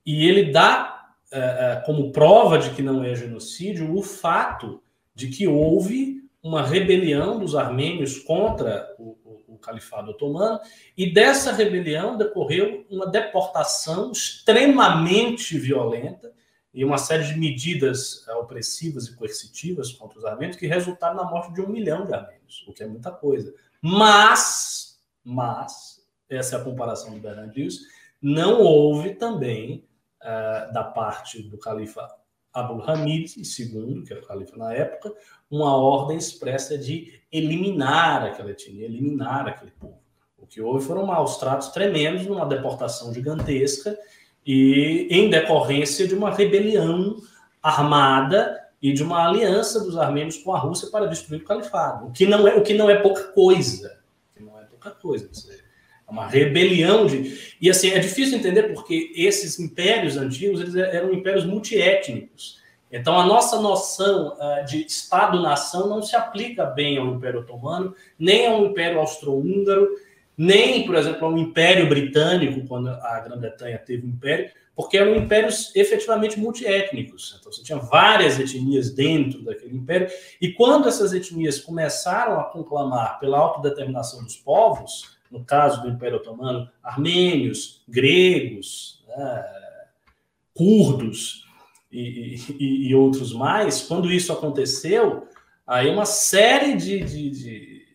e ele dá é, é, como prova de que não é genocídio o fato de que houve uma rebelião dos armênios contra o, o, o Califado Otomano, e dessa rebelião decorreu uma deportação extremamente violenta e uma série de medidas opressivas e coercitivas contra os armênios que resultaram na morte de um milhão de armênios, o que é muita coisa. Mas, mas, essa é a comparação do Bernard Lewis, não houve também, uh, da parte do califa Abu Hamid II, que era o califa na época, uma ordem expressa de eliminar aquela etnia, eliminar aquele povo. O que houve foram maus tratos tremendos, numa deportação gigantesca e em decorrência de uma rebelião armada e de uma aliança dos armênios com a Rússia para destruir o califado, o que não é o que não é pouca coisa, não é pouca coisa. É uma rebelião de e assim é difícil entender porque esses impérios antigos eles eram impérios multiétnicos. Então a nossa noção uh, de Estado-nação não se aplica bem ao Império Otomano, nem ao Império Austro-Húngaro, nem, por exemplo, ao Império Britânico, quando a Grã-Bretanha teve um império, porque eram impérios efetivamente multiétnicos. Então, você tinha várias etnias dentro daquele império, e quando essas etnias começaram a conclamar pela autodeterminação dos povos, no caso do Império Otomano, armênios, gregos, né, curdos e, e, e, outros mais, quando isso aconteceu, aí uma série de, de, de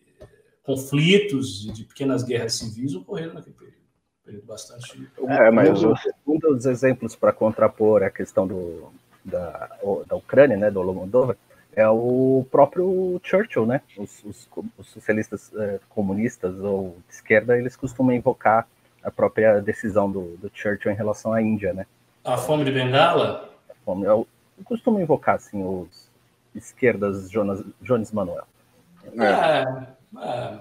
conflitos e de pequenas guerras civis ocorreram naquele período. período bastante. É, mas um dos exemplos para contrapor a questão do, da, da Ucrânia, né, do Lomoldova, é o próprio Churchill, né? Os, os, os socialistas é, comunistas ou de esquerda, eles costumam invocar a própria decisão do, do Churchill em relação à Índia, né? A fome de Bengala? A fome, eu, eu costumo invocar, assim, os esquerdas Jonas, Jones Manuel. É, é.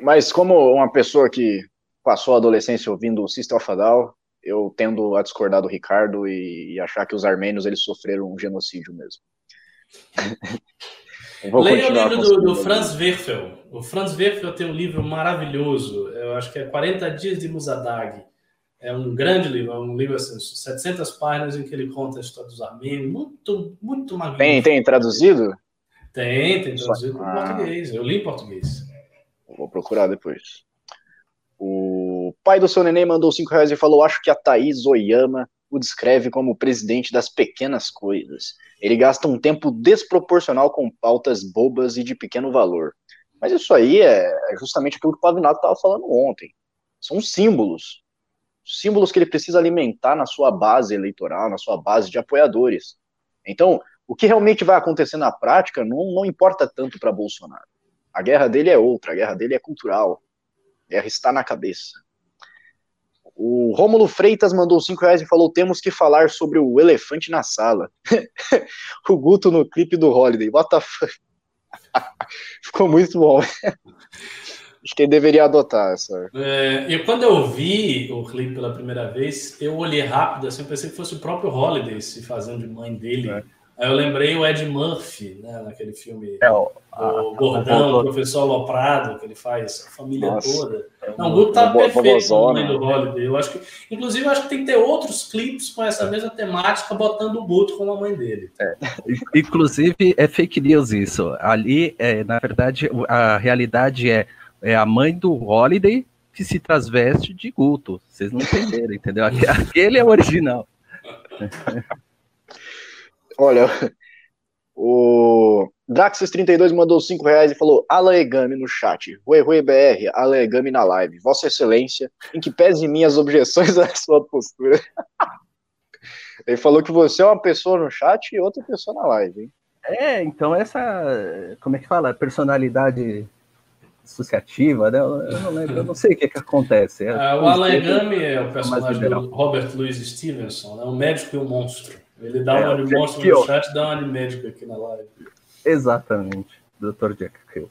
Mas como uma pessoa que passou a adolescência ouvindo o System of a Down, eu tendo a discordar do Ricardo e, e achar que os armênios eles sofreram um genocídio mesmo. Leia o livro do, do, Franz Werfel. O Franz Werfel tem um livro maravilhoso, eu acho que é 40 Dias de Musadag. É um grande livro, é um livro assim, 700 páginas em que ele conta a história dos armênios, muito, muito magnífico. Tem, tem traduzido? Tem, tem traduzido ah. em português. Eu li em português. Vou procurar depois. O pai do seu neném mandou 5 reais e falou: Acho que a Thaís Oyama o descreve como o presidente das pequenas coisas. Ele gasta um tempo desproporcional com pautas bobas e de pequeno valor. Mas isso aí é, é justamente aquilo que o Pavinato estava falando ontem. São símbolos. Símbolos que ele precisa alimentar na sua base eleitoral, na sua base de apoiadores. Então, o que realmente vai acontecer na prática não, não importa tanto para Bolsonaro. A guerra dele é outra, a guerra dele é cultural. A guerra está na cabeça. O Rômulo Freitas mandou 5 reais e falou: temos que falar sobre o elefante na sala. o Guto no clipe do Holiday. What the fuck? Ficou muito bom. Acho que ele deveria adotar essa. É, e quando eu vi o clipe pela primeira vez, eu olhei rápido, assim, pensei que fosse o próprio Holiday se fazendo de mãe dele. É. Aí eu lembrei o Ed Murphy, né, naquele filme é, o, o Gordão, o professor Loprado, que ele faz a família Nossa, toda. É Não, o grupo tá perfeito no meio do Holiday. Eu acho que, inclusive, eu acho que tem que ter outros clipes com essa é. mesma temática, botando o Guto como a mãe dele. É. Inclusive, é fake news isso. Ali, é, na verdade, a realidade é, é a mãe do Holiday que se transveste de Guto. Vocês não entenderam, entendeu? Aquele é o original. Olha, o Draxis32 mandou 5 reais e falou Alaegami no chat. Rui Rui BR, Alaegami na live. Vossa Excelência, em que pese minhas objeções à sua postura. Ele falou que você é uma pessoa no chat e outra pessoa na live, hein? É, então essa, como é que fala? Personalidade associativa, né? Eu não lembro, eu não sei o que, que acontece. É, o Alaegami é o personagem do Robert Louis Stevenson, né? um médico e um monstro. Ele dá é, uma de monstro no chat dá uma de médico aqui na live. Exatamente, Dr. Jack Kill.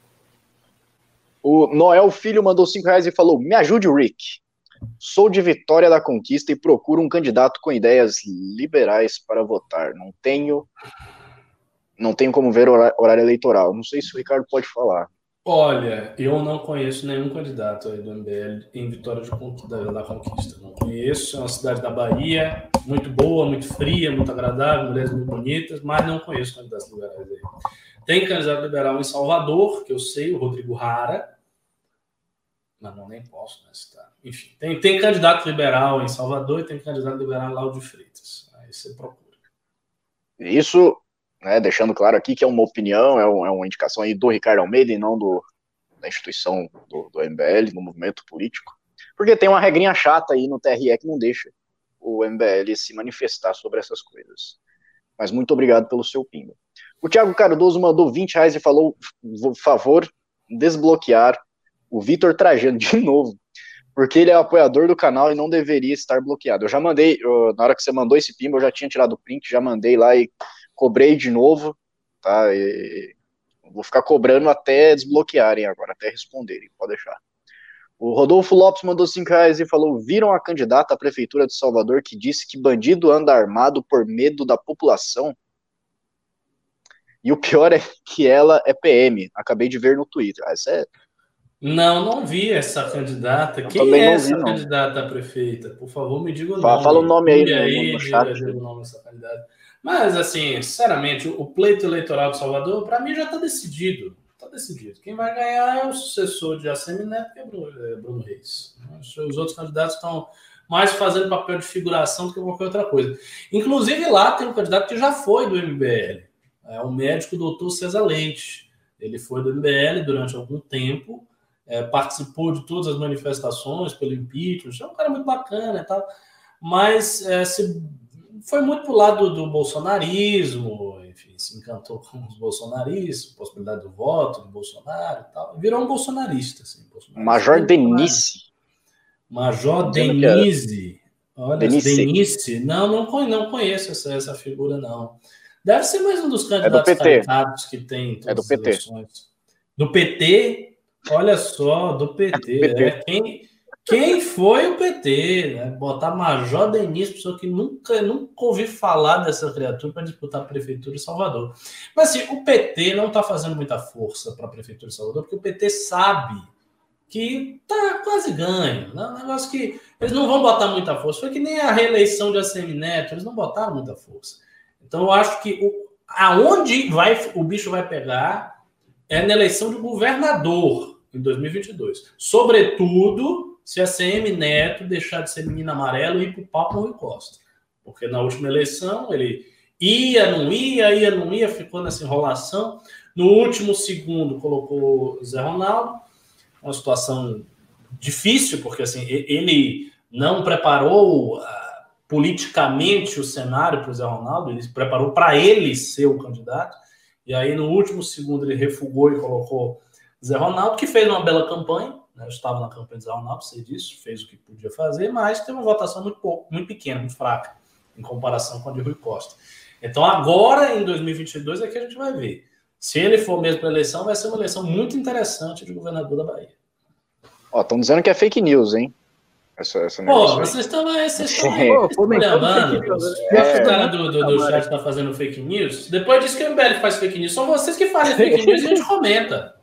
O Noel Filho mandou 5 reais e falou: Me ajude, Rick. Sou de Vitória da Conquista e procuro um candidato com ideias liberais para votar. Não tenho. Não tenho como ver horário eleitoral. Não sei se o Ricardo pode falar. Olha, eu não conheço nenhum candidato aí do MBL em Vitória de Conquista, da Conquista. Não conheço, é uma cidade da Bahia, muito boa, muito fria, muito agradável, mulheres muito bonitas, mas não conheço candidatos liberais aí. Tem candidato liberal em Salvador, que eu sei, o Rodrigo Rara. Não, não, nem posso né, citar. Enfim, tem, tem candidato liberal em Salvador e tem candidato liberal em de Freitas. Aí você procura. Isso, né, deixando claro aqui que é uma opinião, é, um, é uma indicação aí do Ricardo Almeida e não do, da instituição do, do MBL, do movimento político. Porque tem uma regrinha chata aí no TRE que não deixa o MBL se manifestar sobre essas coisas. Mas muito obrigado pelo seu pingo. O Thiago Cardoso mandou 20 reais e falou: por favor, desbloquear o Vitor Trajano de novo, porque ele é apoiador do canal e não deveria estar bloqueado. Eu já mandei, eu, na hora que você mandou esse pimba, eu já tinha tirado o print, já mandei lá e cobrei de novo, tá? E, vou ficar cobrando até desbloquearem agora, até responderem, pode deixar. O Rodolfo Lopes mandou 5 reais e falou: viram a candidata à Prefeitura de Salvador que disse que bandido anda armado por medo da população? E o pior é que ela é PM. Acabei de ver no Twitter. Ah, isso é... Não, não vi essa candidata. Eu Quem é essa vi, candidata a prefeita? Por favor, me diga o fala, nome. Fala o nome aí, aí no chat. Diga, o nome dessa candidata. Mas, assim, sinceramente, o pleito eleitoral de Salvador, para mim, já está decidido. Está decidido. Quem vai ganhar é o sucessor de ACM Neto, que é Bruno, é Reis. Os outros candidatos estão mais fazendo papel de figuração do que qualquer outra coisa. Inclusive, lá tem um candidato que já foi do MBL é o médico doutor César Leite. Ele foi do MBL durante algum tempo, é, participou de todas as manifestações pelo impeachment, é um cara muito bacana e tal, mas é, se, foi muito pro lado do, do bolsonarismo, enfim, se encantou com os bolsonaristas, possibilidade do voto do Bolsonaro e tal, virou um bolsonarista. Assim, Major Denise. Major Denise. Olha, Denise. Denise. Não, não, não conheço essa, essa figura, não. Deve ser mais um dos candidatos é que tem é do PT. Eleições. Do PT? Olha só, do PT. É do PT. Né? Quem, quem foi o PT? Né? Botar Major Denise, pessoa que nunca, nunca ouvi falar dessa criatura para disputar a Prefeitura de Salvador. Mas assim, o PT não está fazendo muita força para a Prefeitura de Salvador, porque o PT sabe que tá quase ganho. Né? Um negócio que eles não vão botar muita força. Foi que nem a reeleição de ACM Neto, eles não botaram muita força. Então, eu acho que o, aonde vai, o bicho vai pegar é na eleição de governador em 2022. Sobretudo se a CM Neto deixar de ser menino amarelo e ir para o papo Rui Costa. Porque na última eleição ele ia, não ia, ia, não ia, ficou nessa enrolação. No último segundo colocou Zé Ronaldo, uma situação difícil, porque assim, ele não preparou politicamente o cenário para o Zé Ronaldo, ele preparou para ele ser o candidato, e aí no último segundo ele refugou e colocou Zé Ronaldo, que fez uma bela campanha? Eu estava na campanha do Zé Ronaldo, sei disso, fez o que podia fazer, mas teve uma votação muito, pouco, muito pequena, muito fraca, em comparação com a de Rui Costa. Então agora, em 2022, é que a gente vai ver. Se ele for mesmo para a eleição, vai ser uma eleição muito interessante de governador da Bahia. Ó, estão dizendo que é fake news, hein? Essa, essa Pô, vocês estão vocês estão levando. É, o cara do, do, do chat está fazendo fake news. Depois disso que o MBL faz fake news. São vocês que fazem fake news e a gente comenta.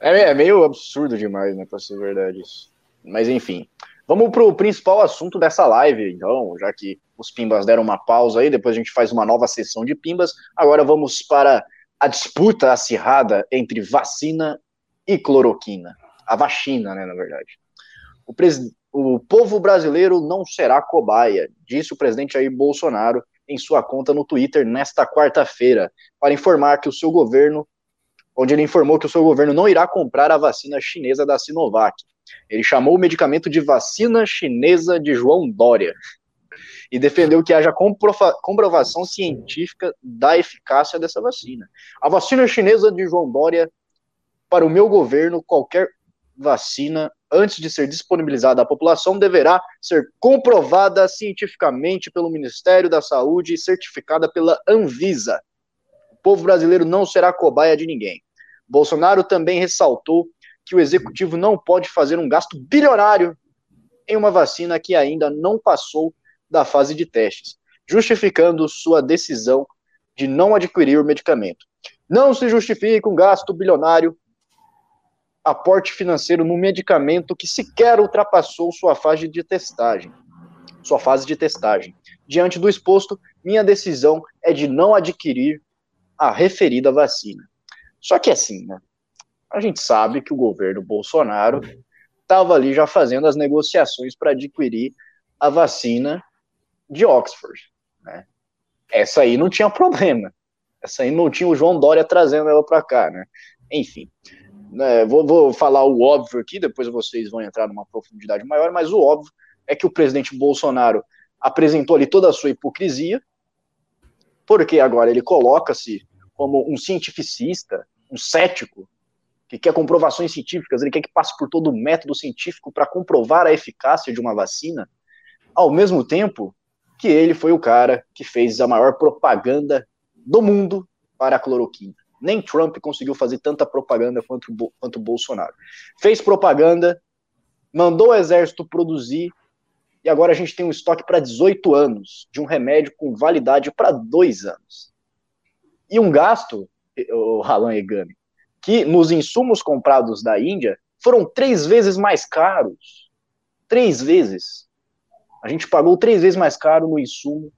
É, é meio absurdo demais, né, para ser verdade isso. Mas enfim. Vamos para o principal assunto dessa live, então, já que os Pimbas deram uma pausa aí, depois a gente faz uma nova sessão de Pimbas. Agora vamos para a disputa acirrada entre vacina e cloroquina. A vacina, né, na verdade. O, pres... o povo brasileiro não será cobaia, disse o presidente Jair Bolsonaro em sua conta no Twitter nesta quarta-feira, para informar que o seu governo, onde ele informou que o seu governo não irá comprar a vacina chinesa da Sinovac. Ele chamou o medicamento de vacina chinesa de João Dória e defendeu que haja comprovação científica da eficácia dessa vacina. A vacina chinesa de João Dória, para o meu governo, qualquer vacina antes de ser disponibilizada à população, deverá ser comprovada cientificamente pelo Ministério da Saúde e certificada pela Anvisa. Povo brasileiro não será cobaia de ninguém. Bolsonaro também ressaltou que o executivo não pode fazer um gasto bilionário em uma vacina que ainda não passou da fase de testes, justificando sua decisão de não adquirir o medicamento. Não se justifica um gasto bilionário aporte financeiro no medicamento que sequer ultrapassou sua fase de testagem. Sua fase de testagem. Diante do exposto, minha decisão é de não adquirir a referida vacina. Só que assim, né? a gente sabe que o governo Bolsonaro estava ali já fazendo as negociações para adquirir a vacina de Oxford. Né? Essa aí não tinha problema. Essa aí não tinha o João Dória trazendo ela para cá, né? Enfim, né, vou, vou falar o óbvio aqui, depois vocês vão entrar numa profundidade maior, mas o óbvio é que o presidente Bolsonaro apresentou ali toda a sua hipocrisia, porque agora ele coloca-se como um cientificista, um cético, que quer comprovações científicas, ele quer que passe por todo o método científico para comprovar a eficácia de uma vacina, ao mesmo tempo que ele foi o cara que fez a maior propaganda do mundo para a cloroquina. Nem Trump conseguiu fazer tanta propaganda quanto, quanto o Bolsonaro. Fez propaganda, mandou o exército produzir, e agora a gente tem um estoque para 18 anos de um remédio com validade para dois anos. E um gasto, o Halan Egami, que nos insumos comprados da Índia foram três vezes mais caros. Três vezes. A gente pagou três vezes mais caro no insumo,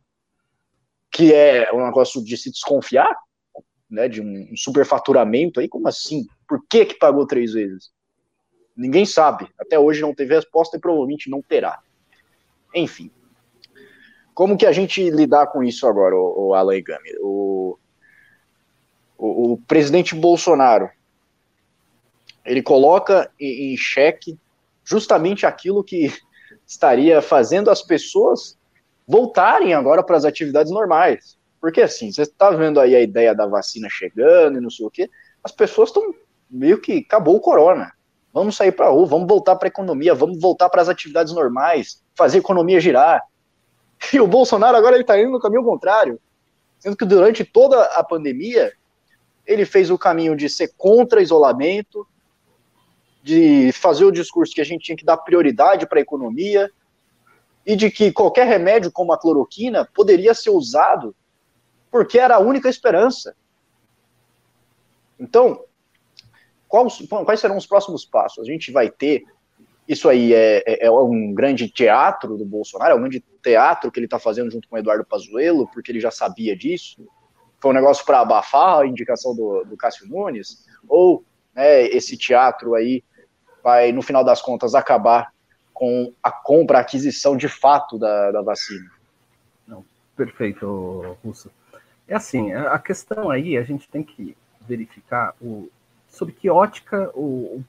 que é um negócio de se desconfiar, né, de um superfaturamento aí, como assim? Por que que pagou três vezes? Ninguém sabe. Até hoje não teve resposta e provavelmente não terá. Enfim. Como que a gente lidar com isso agora, o, o Alan Gami? O, o, o, presidente Bolsonaro, ele coloca em, em xeque justamente aquilo que estaria fazendo as pessoas voltarem agora para as atividades normais. Porque assim, você está vendo aí a ideia da vacina chegando e não sei o quê, as pessoas estão meio que acabou o corona. Vamos sair para a rua, vamos voltar para a economia, vamos voltar para as atividades normais, fazer a economia girar. E o Bolsonaro agora ele está indo no caminho contrário, sendo que durante toda a pandemia ele fez o caminho de ser contra isolamento, de fazer o discurso que a gente tinha que dar prioridade para a economia e de que qualquer remédio como a cloroquina poderia ser usado porque era a única esperança. Então, quais, serão os próximos passos? A gente vai ter. Isso aí é, é, é um grande teatro do Bolsonaro, é um grande teatro que ele está fazendo junto com o Eduardo Pazuello, porque ele já sabia disso. Foi um negócio para abafar a indicação do, do Cássio Nunes? Ou né, esse teatro aí vai, no final das contas, acabar com a compra, a aquisição de fato da, da vacina? Não, perfeito, Russo. É assim, a questão aí a gente tem que verificar o, sobre que ótica, o,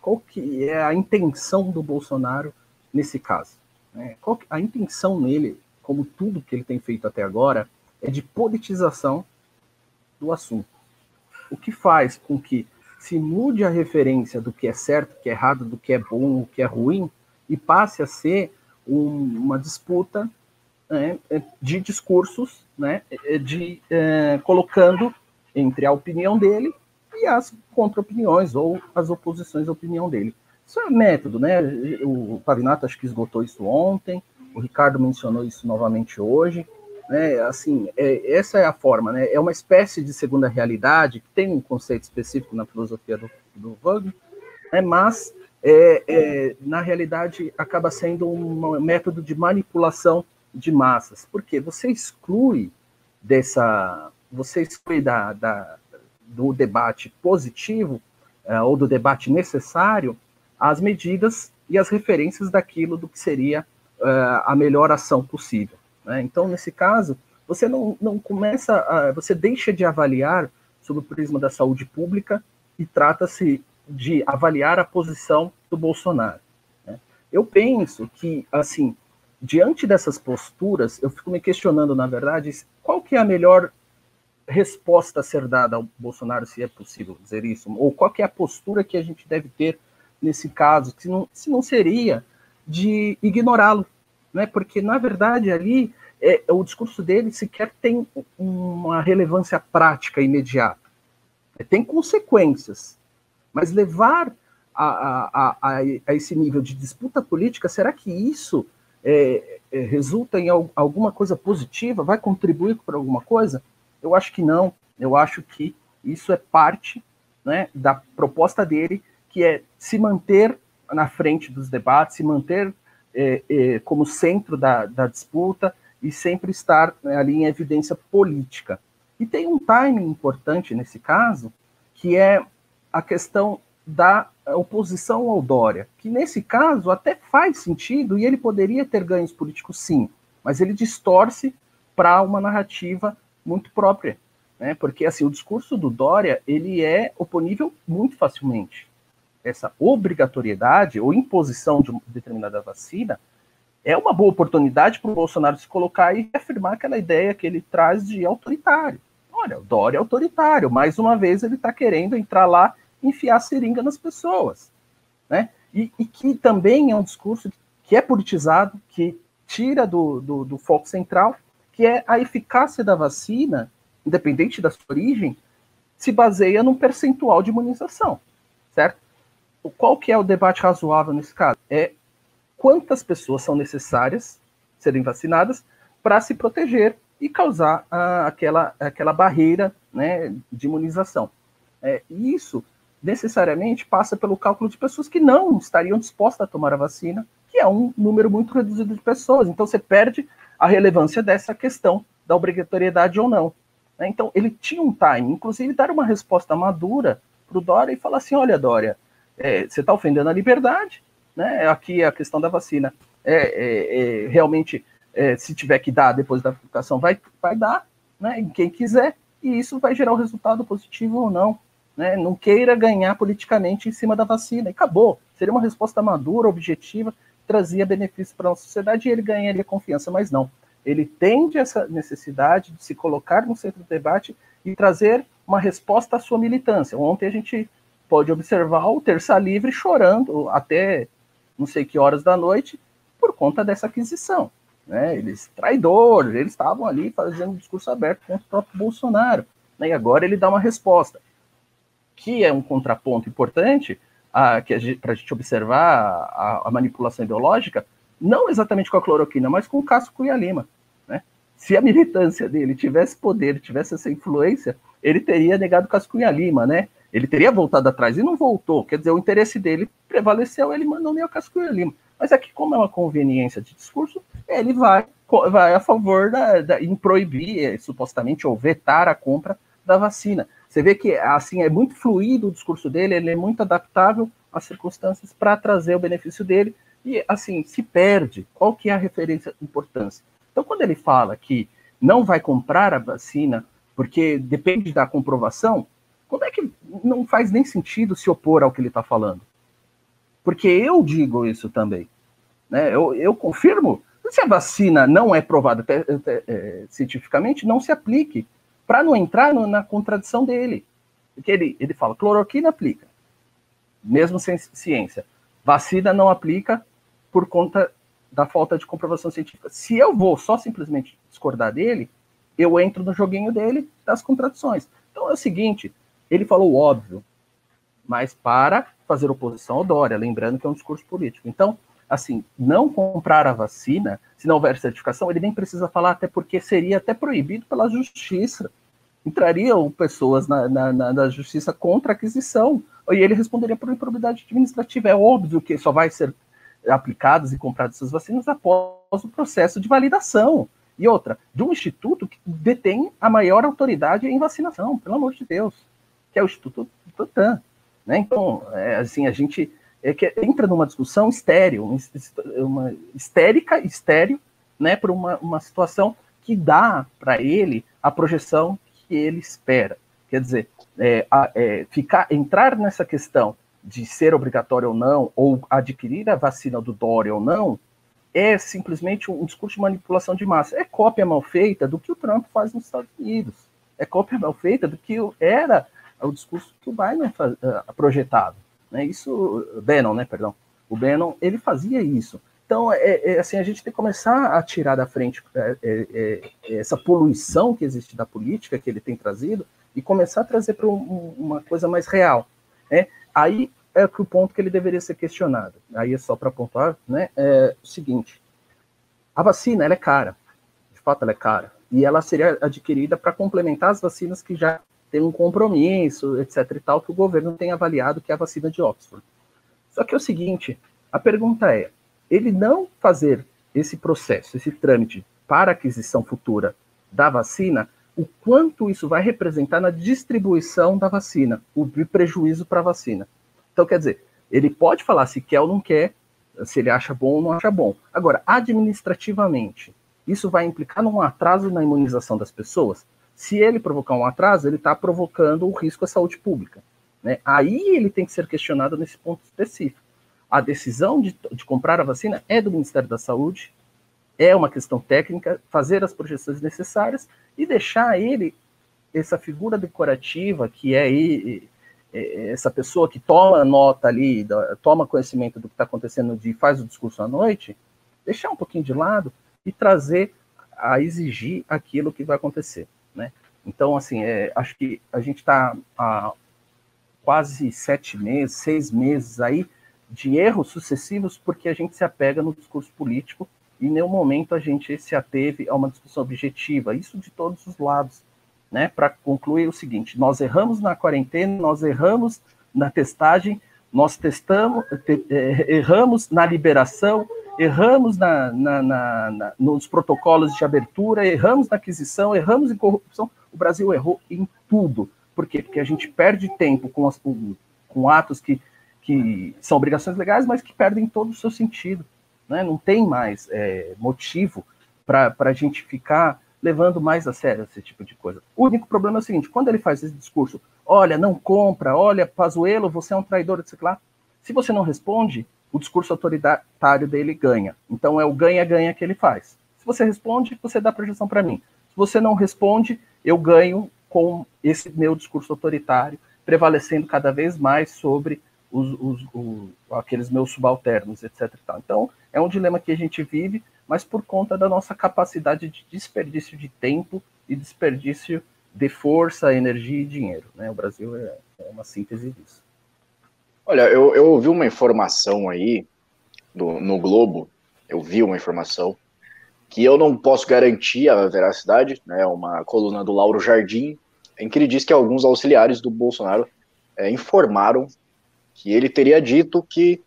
qual que é a intenção do Bolsonaro nesse caso. Né? Qual, a intenção nele, como tudo que ele tem feito até agora, é de politização do assunto. O que faz com que se mude a referência do que é certo, do que é errado, do que é bom, do que é ruim, e passe a ser um, uma disputa né, de discursos, né, de é, colocando entre a opinião dele e as contra-opiniões ou as oposições à opinião dele. Isso é método, né? O Pavinato acho que esgotou isso ontem, o Ricardo mencionou isso novamente hoje. Né? Assim, é, essa é a forma, né? É uma espécie de segunda realidade que tem um conceito específico na filosofia do, do Wagner, né? mas é, é, na realidade acaba sendo um método de manipulação de massas, porque você exclui dessa, você exclui da, da do debate positivo uh, ou do debate necessário as medidas e as referências daquilo do que seria uh, a melhor ação possível. Né? Então, nesse caso, você não, não começa, a, você deixa de avaliar sob o prisma da saúde pública e trata-se de avaliar a posição do Bolsonaro. Né? Eu penso que, assim, diante dessas posturas, eu fico me questionando, na verdade, qual que é a melhor resposta a ser dada ao Bolsonaro, se é possível dizer isso, ou qual que é a postura que a gente deve ter nesse caso, se não, se não seria de ignorá-lo, né? porque, na verdade, ali é, o discurso dele sequer tem uma relevância prática imediata. Tem consequências, mas levar a, a, a, a esse nível de disputa política, será que isso é, é, resulta em alguma coisa positiva? Vai contribuir para alguma coisa? Eu acho que não. Eu acho que isso é parte né, da proposta dele, que é se manter na frente dos debates, se manter é, é, como centro da, da, disputa e sempre estar né, ali em evidência política. E tem um timing importante nesse caso, que é a questão da oposição ao Dória, que nesse caso até faz sentido e ele poderia ter ganhos políticos sim, mas ele distorce para uma narrativa muito própria, né? Porque assim o discurso do Dória ele é oponível muito facilmente. Essa obrigatoriedade ou imposição de determinada vacina é uma boa oportunidade para o Bolsonaro se colocar e afirmar aquela ideia que ele traz de autoritário. Olha, o Dória é autoritário. Mais uma vez ele está querendo entrar lá e enfiar seringa nas pessoas. Né? E, e, que também é um discurso que é politizado, que tira do, do, do foco central, que é a eficácia da vacina, independente da sua origem, se baseia num percentual de imunização, certo? Qual que é o debate razoável nesse caso? É quantas pessoas são necessárias serem vacinadas para se proteger e causar ah, aquela, aquela barreira né, de imunização. É, isso necessariamente passa pelo cálculo de pessoas que não estariam dispostas a tomar a vacina, que é um número muito reduzido de pessoas. Então você perde a relevância dessa questão da obrigatoriedade ou não. Né? Então ele tinha um time, inclusive dar uma resposta madura para o Dória e falar assim: olha, Dória, é, você está ofendendo a liberdade, né? Aqui a questão da vacina é, é, é realmente é, se tiver que dar depois da aplicação, vai, vai dar, né, em quem quiser, e isso vai gerar um resultado positivo ou não. Né, não queira ganhar politicamente em cima da vacina, e acabou. Seria uma resposta madura, objetiva, trazia benefícios para a sociedade e ele ganharia confiança, mas não. Ele tende essa necessidade de se colocar no centro do debate e trazer uma resposta à sua militância. Ontem a gente pode observar o Terça Livre chorando até não sei que horas da noite por conta dessa aquisição. Né? Eles, traidores, eles estavam ali fazendo um discurso aberto contra o próprio Bolsonaro. Né? E agora ele dá uma resposta, que é um contraponto importante para a gente observar a, a, manipulação ideológica, não exatamente com a cloroquina, mas com o Cássio Cunha Lima. Né? Se a militância dele tivesse poder, tivesse essa influência, ele teria negado o Cássio Cunha Lima, né? Ele teria voltado atrás e não voltou. Quer dizer, o mandou dele prevaleceu, ele mandou o Cássio Cunha Lima. Mas aqui, como é uma conveniência de discurso, ele vai, vai a favor da, da, em proibir, eh, supostamente, ou vetar a compra da vacina. Você vê que assim é muito fluido o discurso dele, ele é muito adaptável às circunstâncias para trazer o benefício dele e assim se perde. Qual que é a referência importância? Então, quando ele fala que não vai comprar a vacina porque depende da comprovação, como é que não faz nem sentido se opor ao que ele está falando? Porque eu digo isso também. Né? Eu, eu confirmo. Se a vacina não é provada é, cientificamente, não se aplique, para não entrar no, na contradição dele. Porque ele, ele fala, cloroquina aplica, mesmo sem ciência. Vacina não aplica por conta da falta de comprovação científica. Se eu vou só simplesmente discordar dele, eu entro no joguinho dele das contradições. Então é o seguinte, ele falou óbvio, mas para fazer oposição ao Dória, lembrando que é um discurso político. Então, assim, não comprar a vacina, se não houver certificação, ele nem precisa falar, até porque seria até proibido pela justiça. Entrariam pessoas na, na, na justiça contra a aquisição, e ele responderia por improbidade administrativa. É óbvio que só vai ser aplicadas e compradas essas vacinas após o processo de validação. E outra, de um instituto que detém a maior autoridade em vacinação, pelo amor de Deus, que é o Instituto Butantan. Né? Então, é, assim, a gente é que entra numa discussão estéreo, uma histérica, estéreo, né, por uma, uma situação que dá para ele a projeção que ele espera. Quer dizer, é, é, ficar, entrar nessa questão de ser obrigatório ou não, ou adquirir a vacina do Dória ou não, é simplesmente um discurso de manipulação de massa. É cópia mal feita do que o Trump faz nos Estados Unidos. É cópia mal feita do que era o discurso que o Biden uh, projetado. Né? Isso, Bannon, né, perdão. O Bannon, ele fazia isso. Então, é, é, assim, a gente tem que começar a tirar da frente é, é, é essa poluição que existe da política que ele tem trazido e começar a trazer para um, uma coisa mais real. Né? Aí é que o ponto que ele deveria ser questionado. Aí é só para pontuar, né? É o seguinte: a vacina ela é cara, de fato ela é cara, e ela seria adquirida para complementar as vacinas que já tem um compromisso, etc e tal, que o governo tem avaliado que é a vacina de Oxford. Só que é o seguinte, a pergunta é, ele não fazer esse processo, esse trâmite para aquisição futura da vacina, o quanto isso vai representar na distribuição da vacina, o prejuízo para a vacina. Então, quer dizer, ele pode falar se quer ou não quer, se ele acha bom ou não acha bom. Agora, administrativamente, isso vai implicar num atraso na imunização das pessoas? Se ele provocar um atraso, ele está provocando o risco à saúde pública. Né? Aí ele tem que ser questionado nesse ponto específico. A decisão de, de comprar a vacina é do Ministério da Saúde, é uma questão técnica, fazer as projeções necessárias e deixar ele, essa figura decorativa, que é essa pessoa que toma nota ali, toma conhecimento do que está acontecendo e faz o discurso à noite, deixar um pouquinho de lado e trazer a exigir aquilo que vai acontecer? Então, assim, é, acho que a gente está há quase sete meses, seis meses aí de erros sucessivos porque a gente se apega no discurso político e em nenhum momento a gente se ateve a uma discussão objetiva, isso de todos os lados, né? Para concluir o seguinte: nós erramos na quarentena, nós erramos na testagem, nós testamos, te, eh, erramos na liberação, erramos na, na, na, nos protocolos de abertura, erramos na aquisição, erramos em corrupção. O Brasil errou em tudo. Por quê? Porque a gente perde tempo com, as, com atos que, que são obrigações legais, mas que perdem todo o seu sentido. Né? Não tem mais é, motivo para a gente ficar levando mais a sério esse tipo de coisa. O único problema é o seguinte: quando ele faz esse discurso, olha, não compra, olha, Pazuelo, você é um traidor, etc. Lá, se você não responde, o discurso autoritário dele ganha. Então é o ganha-ganha que ele faz. Se você responde, você dá projeção para mim. Se você não responde, eu ganho com esse meu discurso autoritário, prevalecendo cada vez mais sobre os, os, os, aqueles meus subalternos, etc. Então, é um dilema que a gente vive, mas por conta da nossa capacidade de desperdício de tempo e desperdício de força, energia e dinheiro. Né? O Brasil é, é uma síntese disso. Olha, eu, eu ouvi uma informação aí do, no Globo, eu vi uma informação que eu não posso garantir a veracidade, né? Uma coluna do Lauro Jardim, em que ele diz que alguns auxiliares do Bolsonaro é, informaram que ele teria dito que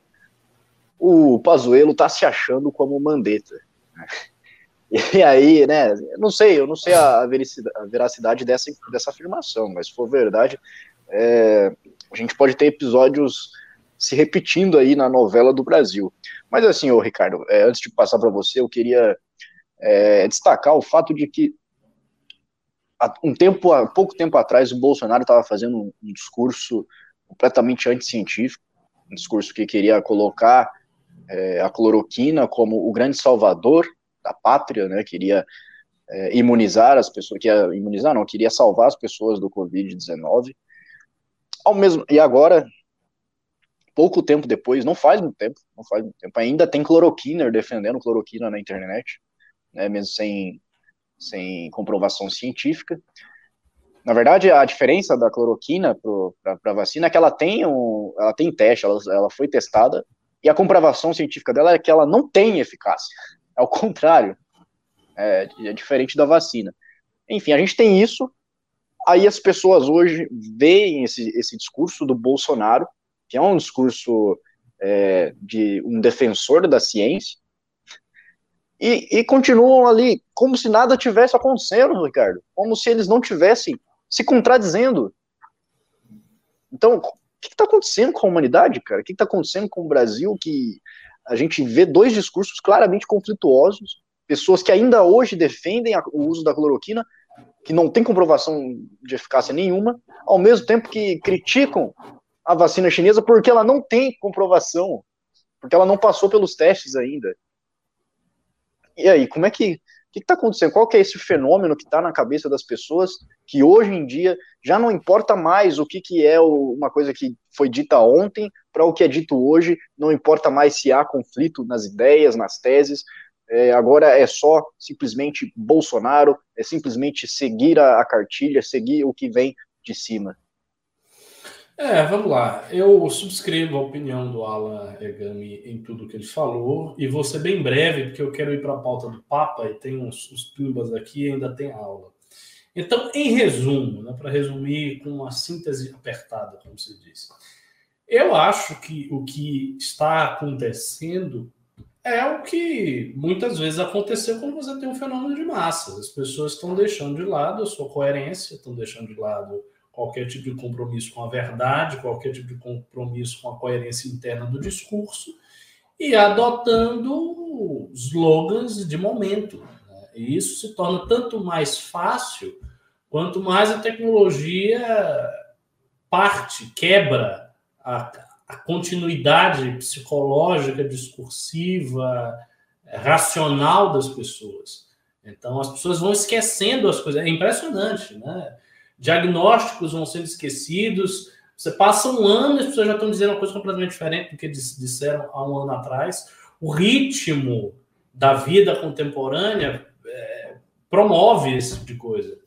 o Pazuello está se achando como Mandetta. E aí, né, não sei, eu não sei a veracidade dessa, dessa afirmação, mas se for verdade, é, a gente pode ter episódios se repetindo aí na novela do Brasil. Mas assim, ô Ricardo, é, antes de passar para você, eu queria é, destacar o fato de que há um tempo, há pouco tempo atrás, o Bolsonaro estava fazendo um, um, discurso completamente anticientífico, um discurso que queria colocar é, a cloroquina como o grande salvador da pátria, né? Queria é, imunizar as pessoas, queria imunizar, não, queria salvar as pessoas do Covid-19 ao mesmo e agora pouco tempo depois, não faz muito tempo, não faz muito tempo, ainda tem cloroquina defendendo cloroquina na internet, né, mesmo sem sem comprovação científica. Na verdade, a diferença da cloroquina para a vacina é que ela tem um, ela tem teste, ela, ela foi testada e a comprovação científica dela é que ela não tem eficácia. Ao contrário, é, é diferente da vacina. Enfim, a gente tem isso Aí as pessoas hoje veem esse, esse discurso do Bolsonaro, que é um discurso é, de um defensor da ciência, e, e, continuam ali como se nada tivesse acontecendo, Ricardo, como se eles não tivessem se contradizendo. Então, o que está acontecendo com a humanidade, cara? O que está acontecendo com o Brasil? Que a gente vê dois discursos claramente conflituosos, pessoas que ainda hoje defendem o uso da cloroquina, que não tem comprovação de eficácia nenhuma, ao mesmo tempo que criticam a vacina chinesa porque ela não tem comprovação, porque ela não passou pelos testes ainda. E aí, como é que o que está acontecendo? Qual que é esse fenômeno que está na cabeça das pessoas que hoje em dia já não importa mais o que, que é uma coisa que foi dita ontem para o que é dito hoje, não importa mais se há conflito nas ideias, nas teses, é, agora é só simplesmente Bolsonaro, é simplesmente seguir a, a, cartilha, seguir o que vem de cima. É, vamos lá. Eu subscrevo a opinião do Alan Egami em tudo que ele falou e vou ser bem breve, porque eu quero ir para a pauta do Papa e tem uns, uns pimbas aqui e ainda tem aula. Então, em resumo, né, para resumir com uma síntese apertada, como se diz, eu acho que o que está acontecendo é o que muitas vezes aconteceu quando você tem um fenômeno de massa. As pessoas estão deixando de lado a sua coerência, estão deixando de lado qualquer tipo de compromisso com a verdade, qualquer tipo de compromisso com a coerência interna do discurso e adotando slogans de momento. Né? E isso se torna tanto mais fácil quanto mais a tecnologia parte, quebra a, a continuidade psicológica, discursiva, racional das pessoas. Então, as pessoas vão esquecendo as coisas. É impressionante, né? Diagnósticos vão sendo esquecidos. Você passa um ano e as pessoas já estão dizendo uma coisa completamente diferente do que disseram há um ano atrás. O ritmo da vida contemporânea é, promove esse tipo de coisa.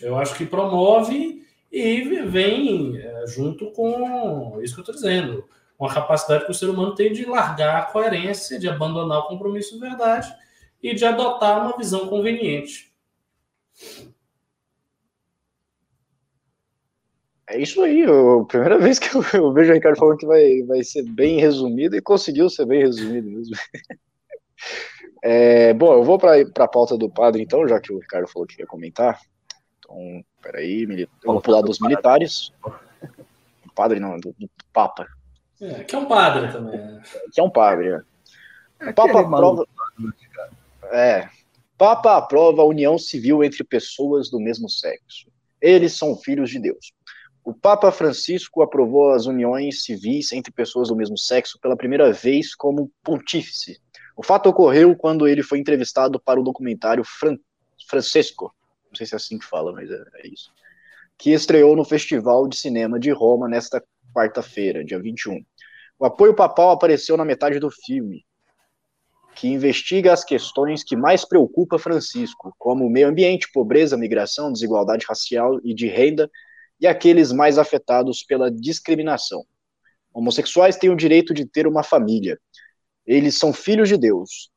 Eu acho que promove e vem é, junto com isso que eu estou dizendo, uma capacidade que o ser humano tem de largar a coerência, de abandonar o compromisso de verdade e de adotar uma visão conveniente. É isso aí, a primeira vez que eu, eu, vejo o Ricardo falando que vai, vai ser bem resumido e conseguiu ser bem resumido mesmo. É, bom, eu vou para a pauta do padre então, já que o Ricardo falou que ia comentar. Então, peraí, eu vou pular dos militares. O padre não, do, do Papa. É, que é um padre também. Né? Que é um padre, é. O Papa aprova. É. Papa aprova a união civil entre pessoas do mesmo sexo. Eles são filhos de Deus. O Papa Francisco aprovou as uniões civis entre pessoas do mesmo sexo pela primeira vez como pontífice. O fato ocorreu quando ele foi entrevistado para o documentário Fran Francesco, não sei se é assim que fala, mas é, é isso, que estreou no Festival de Cinema de Roma nesta quarta-feira, dia 21. O apoio papal apareceu na metade do filme, que investiga as questões que mais preocupa Francisco, como meio ambiente, pobreza, migração, desigualdade racial e de renda, e aqueles mais afetados pela discriminação. Homossexuais têm o direito de ter uma família. Eles são filhos de Deus,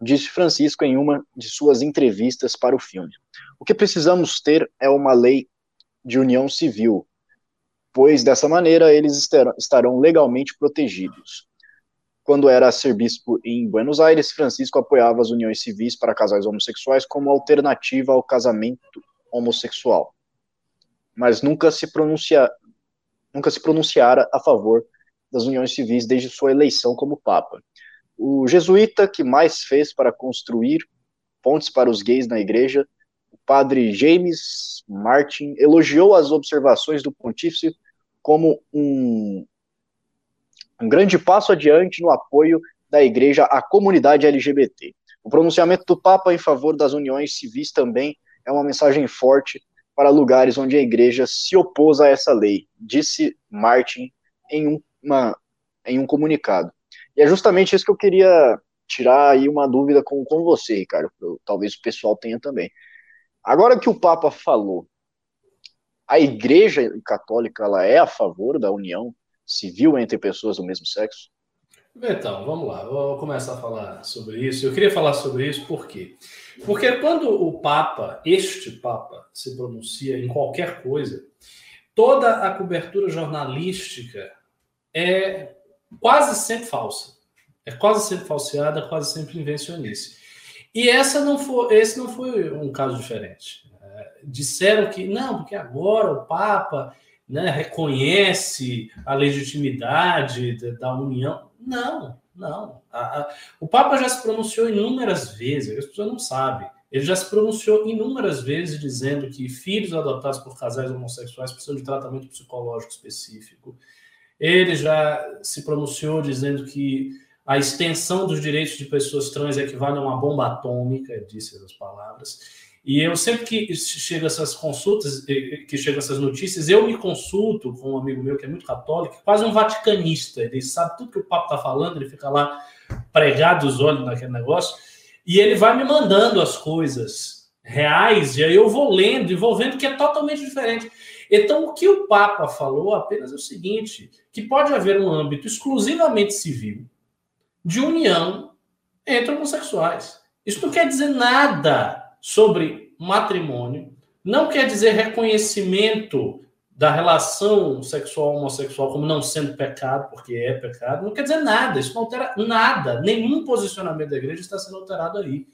disse Francisco em uma de suas entrevistas para o filme. O que precisamos ter é uma lei de união civil, pois dessa maneira eles estarão legalmente protegidos. Quando era arcebispo em Buenos Aires, Francisco apoiava as uniões civis para casais homossexuais como alternativa ao casamento homossexual, mas nunca se, pronuncia, nunca se pronunciara a favor das uniões civis desde sua eleição como Papa. O jesuíta que mais fez para construir pontes para os gays na igreja, o padre James Martin, elogiou as observações do pontífice como um, um grande passo adiante no apoio da igreja à comunidade LGBT. O pronunciamento do Papa em favor das uniões civis também é uma mensagem forte para lugares onde a igreja se opôs a essa lei, disse Martin em, uma, em um comunicado. E é justamente isso que eu queria tirar aí uma dúvida com, com você, Ricardo. Talvez o pessoal tenha também. Agora que o Papa falou, a Igreja Católica ela é a favor da união civil entre pessoas do mesmo sexo? Então, vamos lá, vou começar a falar sobre isso. Eu queria falar sobre isso por quê? Porque quando o Papa, este Papa, se pronuncia em qualquer coisa, toda a cobertura jornalística é quase sempre falsa. É quase sempre falseada, quase sempre invencionice. E essa não foi, esse não foi um caso diferente. É, disseram que não, porque agora o Papa né, reconhece a legitimidade da, união. Não, não. A, a, o Papa já se pronunciou inúmeras vezes, as pessoas não sabem. Ele já se pronunciou inúmeras vezes dizendo que filhos adotados por casais homossexuais precisam de tratamento psicológico específico. Ele já se pronunciou dizendo que a extensão dos direitos de pessoas trans equivale a uma bomba atômica, disse essas palavras. E eu sempre que chego essas consultas, que chegam essas notícias, eu me consulto com um amigo meu que é muito católico, quase um vaticanista. Ele sabe tudo que o Papa está falando, ele fica lá pregado os olhos naquele negócio, e ele vai me mandando as coisas reais, e aí eu vou lendo e vou vendo que é totalmente diferente. Então, o que o Papa falou apenas é o seguinte: que pode haver um âmbito exclusivamente civil de união entre homossexuais. Isso não quer dizer nada sobre matrimônio, não quer dizer reconhecimento da relação sexual homossexual como não sendo pecado, porque é pecado, não quer dizer nada, isso não altera nada, nenhum posicionamento da igreja está sendo alterado aí.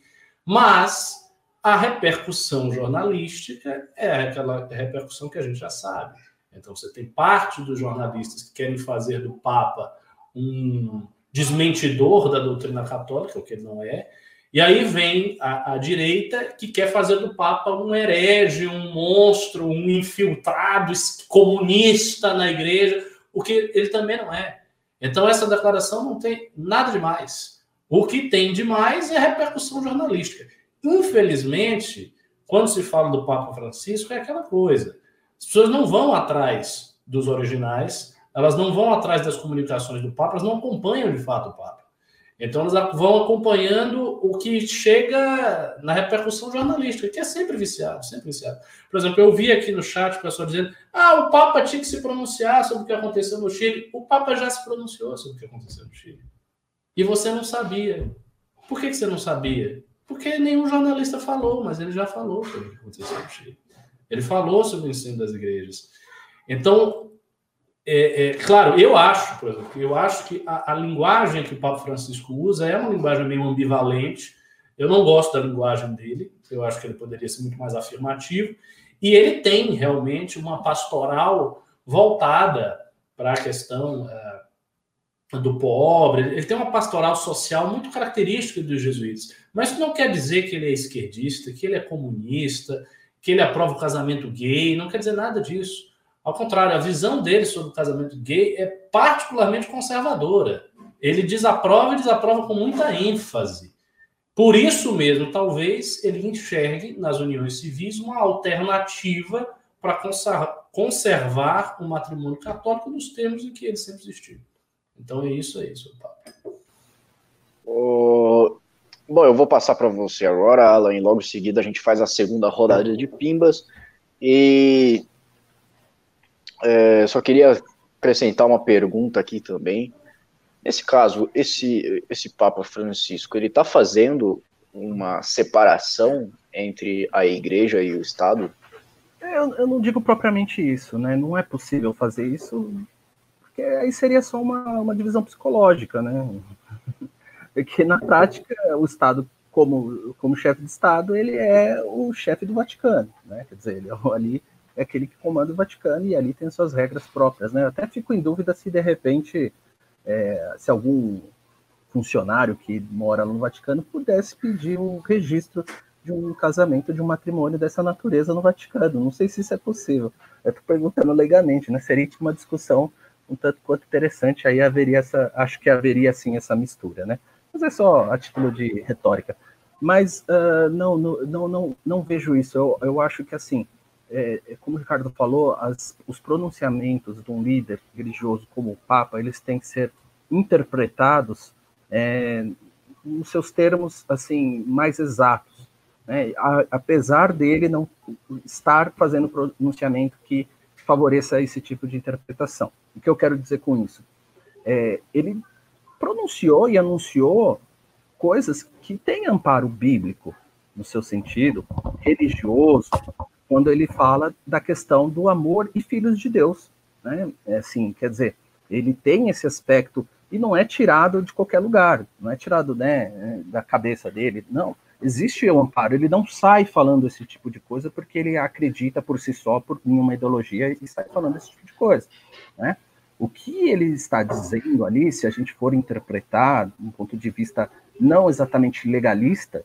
Mas a repercussão jornalística é aquela repercussão que a gente já sabe. Então você tem parte dos jornalistas que querem fazer do Papa um desmentidor da doutrina católica, o que ele não é, e aí vem a, a, direita que quer fazer do Papa um herege, um monstro, um infiltrado comunista na igreja, o que ele também não é. Então essa declaração não tem nada demais. O que tem demais é a repercussão jornalística. Infelizmente, quando se fala do Papa Francisco, é aquela coisa. As pessoas não vão atrás dos originais, elas não vão atrás das comunicações do Papa, elas não acompanham de fato o Papa. Então, eles vão acompanhando o que chega na repercussão jornalística, que é sempre viciado, sempre viciado. Por exemplo, eu vi aqui no chat o pessoal dizendo: ah, o Papa tinha que se pronunciar sobre o que aconteceu no Chile. O Papa já se pronunciou sobre o que aconteceu no Chile. E você não sabia. Por que, você não sabia? Porque nenhum jornalista falou, mas ele já falou sobre o que aconteceu no Chile. Ele falou sobre o ensino das igrejas. Então, é, é, claro, eu acho, por exemplo, eu acho que a, a, linguagem que o Papa Francisco usa é uma linguagem meio ambivalente. Eu não gosto da linguagem dele, eu acho que ele poderia ser muito mais afirmativo. E ele tem realmente uma pastoral voltada para a questão uh, do pobre. Ele tem uma pastoral social muito característica dos jesuítas. Mas isso não quer dizer que ele é esquerdista, que ele é comunista, que ele aprova o casamento gay, não quer dizer nada disso. Ao contrário, a visão dele sobre o casamento gay é particularmente conservadora. Ele desaprova e desaprova com muita ênfase. Por isso mesmo, talvez ele enxergue nas uniões civis uma alternativa para conservar o matrimônio católico nos termos em que ele sempre existiu. Então é isso aí, seu papo. Oh, bom, eu vou passar para você agora, Alan, e logo em seguida a gente faz a segunda rodada de pimbas. E é, só queria acrescentar uma pergunta aqui também. Nesse caso, esse, esse Papa Francisco, ele está fazendo uma separação entre a igreja e o Estado? Eu, eu, não digo propriamente isso, né? Não é possível fazer isso, porque aí seria só uma, uma divisão psicológica, né? Porque na prática, o Estado, como, como chefe de Estado, ele é o chefe do Vaticano, né? Quer dizer, ele é ali é aquele que comanda o Vaticano e ali tem suas regras próprias, né? Eu até fico em dúvida se de repente, é, se algum funcionário que mora no Vaticano pudesse pedir um registro de um casamento, de um matrimônio dessa natureza no Vaticano. Não sei se isso é possível. Eu estou perguntando legalmente, né? Seria uma discussão um tanto quanto interessante. Aí haveria essa, acho que haveria sim essa mistura, né? Mas é só a título de retórica. Mas uh, não, não, não, não, não vejo isso. Eu, eu acho que assim é, é, como o Ricardo falou, as, os pronunciamentos de um líder religioso como o Papa, eles têm que ser interpretados é, nos seus termos assim mais exatos, né? A, apesar dele não estar fazendo pronunciamento que favoreça esse tipo de interpretação. O que eu quero dizer com isso? É, ele pronunciou e anunciou coisas que têm amparo bíblico no seu sentido religioso, quando ele fala da questão do amor e filhos de Deus. Né? É assim, quer dizer, ele tem esse aspecto e não é tirado de qualquer lugar, não é tirado né, da cabeça dele, não. Existe o amparo, ele não sai falando esse tipo de coisa porque ele acredita por si só por, em uma ideologia e sai falando esse tipo de coisa. Né? O que ele está dizendo ali, se a gente for interpretar um ponto de vista não exatamente legalista,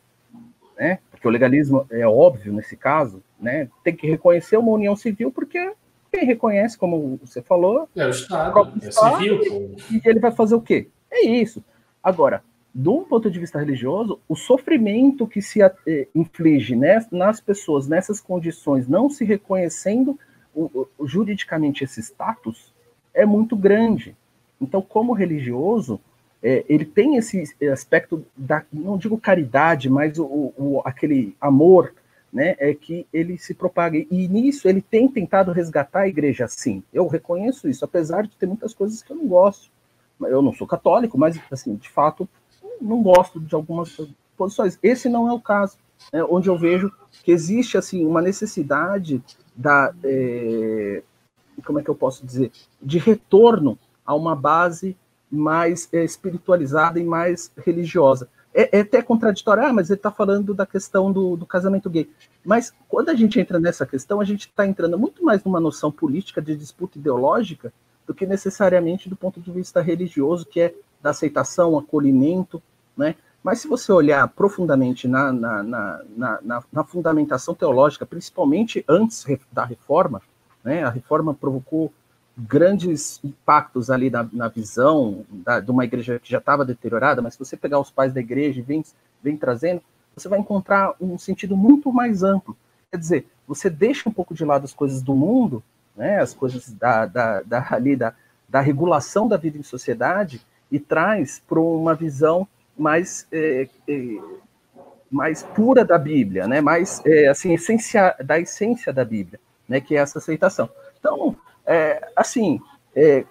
né? Porque o legalismo é óbvio nesse caso, né? Tem que reconhecer uma união civil porque quem reconhece, como você falou, é o Estado, é Estado civil. E, e ele vai fazer o quê? É isso. Agora, de um ponto de vista religioso, o sofrimento que se eh, inflige né, nas pessoas nessas condições, não se reconhecendo o, o, juridicamente esse status, é muito grande. Então, como religioso, é, ele tem esse aspecto da, não digo caridade, mas o, o, aquele amor, né, é que ele se propaga. E nisso ele tem tentado resgatar a igreja, sim. Eu reconheço isso, apesar de ter muitas coisas que eu não gosto. Eu não sou católico, mas, assim, de fato, não gosto de algumas posições. Esse não é o caso, né, onde eu vejo que existe, assim, uma necessidade da... É, como é que eu posso dizer, de retorno a uma base mais é, espiritualizada e mais religiosa. É, é até contraditório, ah, mas ele está falando da questão do, do, casamento gay. Mas quando a gente entra nessa questão, a gente está entrando muito mais numa noção política de disputa ideológica do que necessariamente do ponto de vista religioso, que é da aceitação, acolhimento, né? Mas se você olhar profundamente na, na, na, na, na fundamentação teológica, principalmente antes da reforma, né, a reforma provocou grandes impactos ali na, na visão da, de uma igreja que já estava deteriorada, mas se você pegar os pais da igreja e vem, vem trazendo, você vai encontrar um sentido muito mais amplo. Quer dizer, você deixa um pouco de lado as coisas do mundo, né, as coisas da, da, da, ali, da, da regulação da vida em sociedade, e traz para uma visão mais é, é, mais pura da Bíblia, né? Mais é, assim essência da essência da Bíblia né, que é essa aceitação. Então, é, assim, é,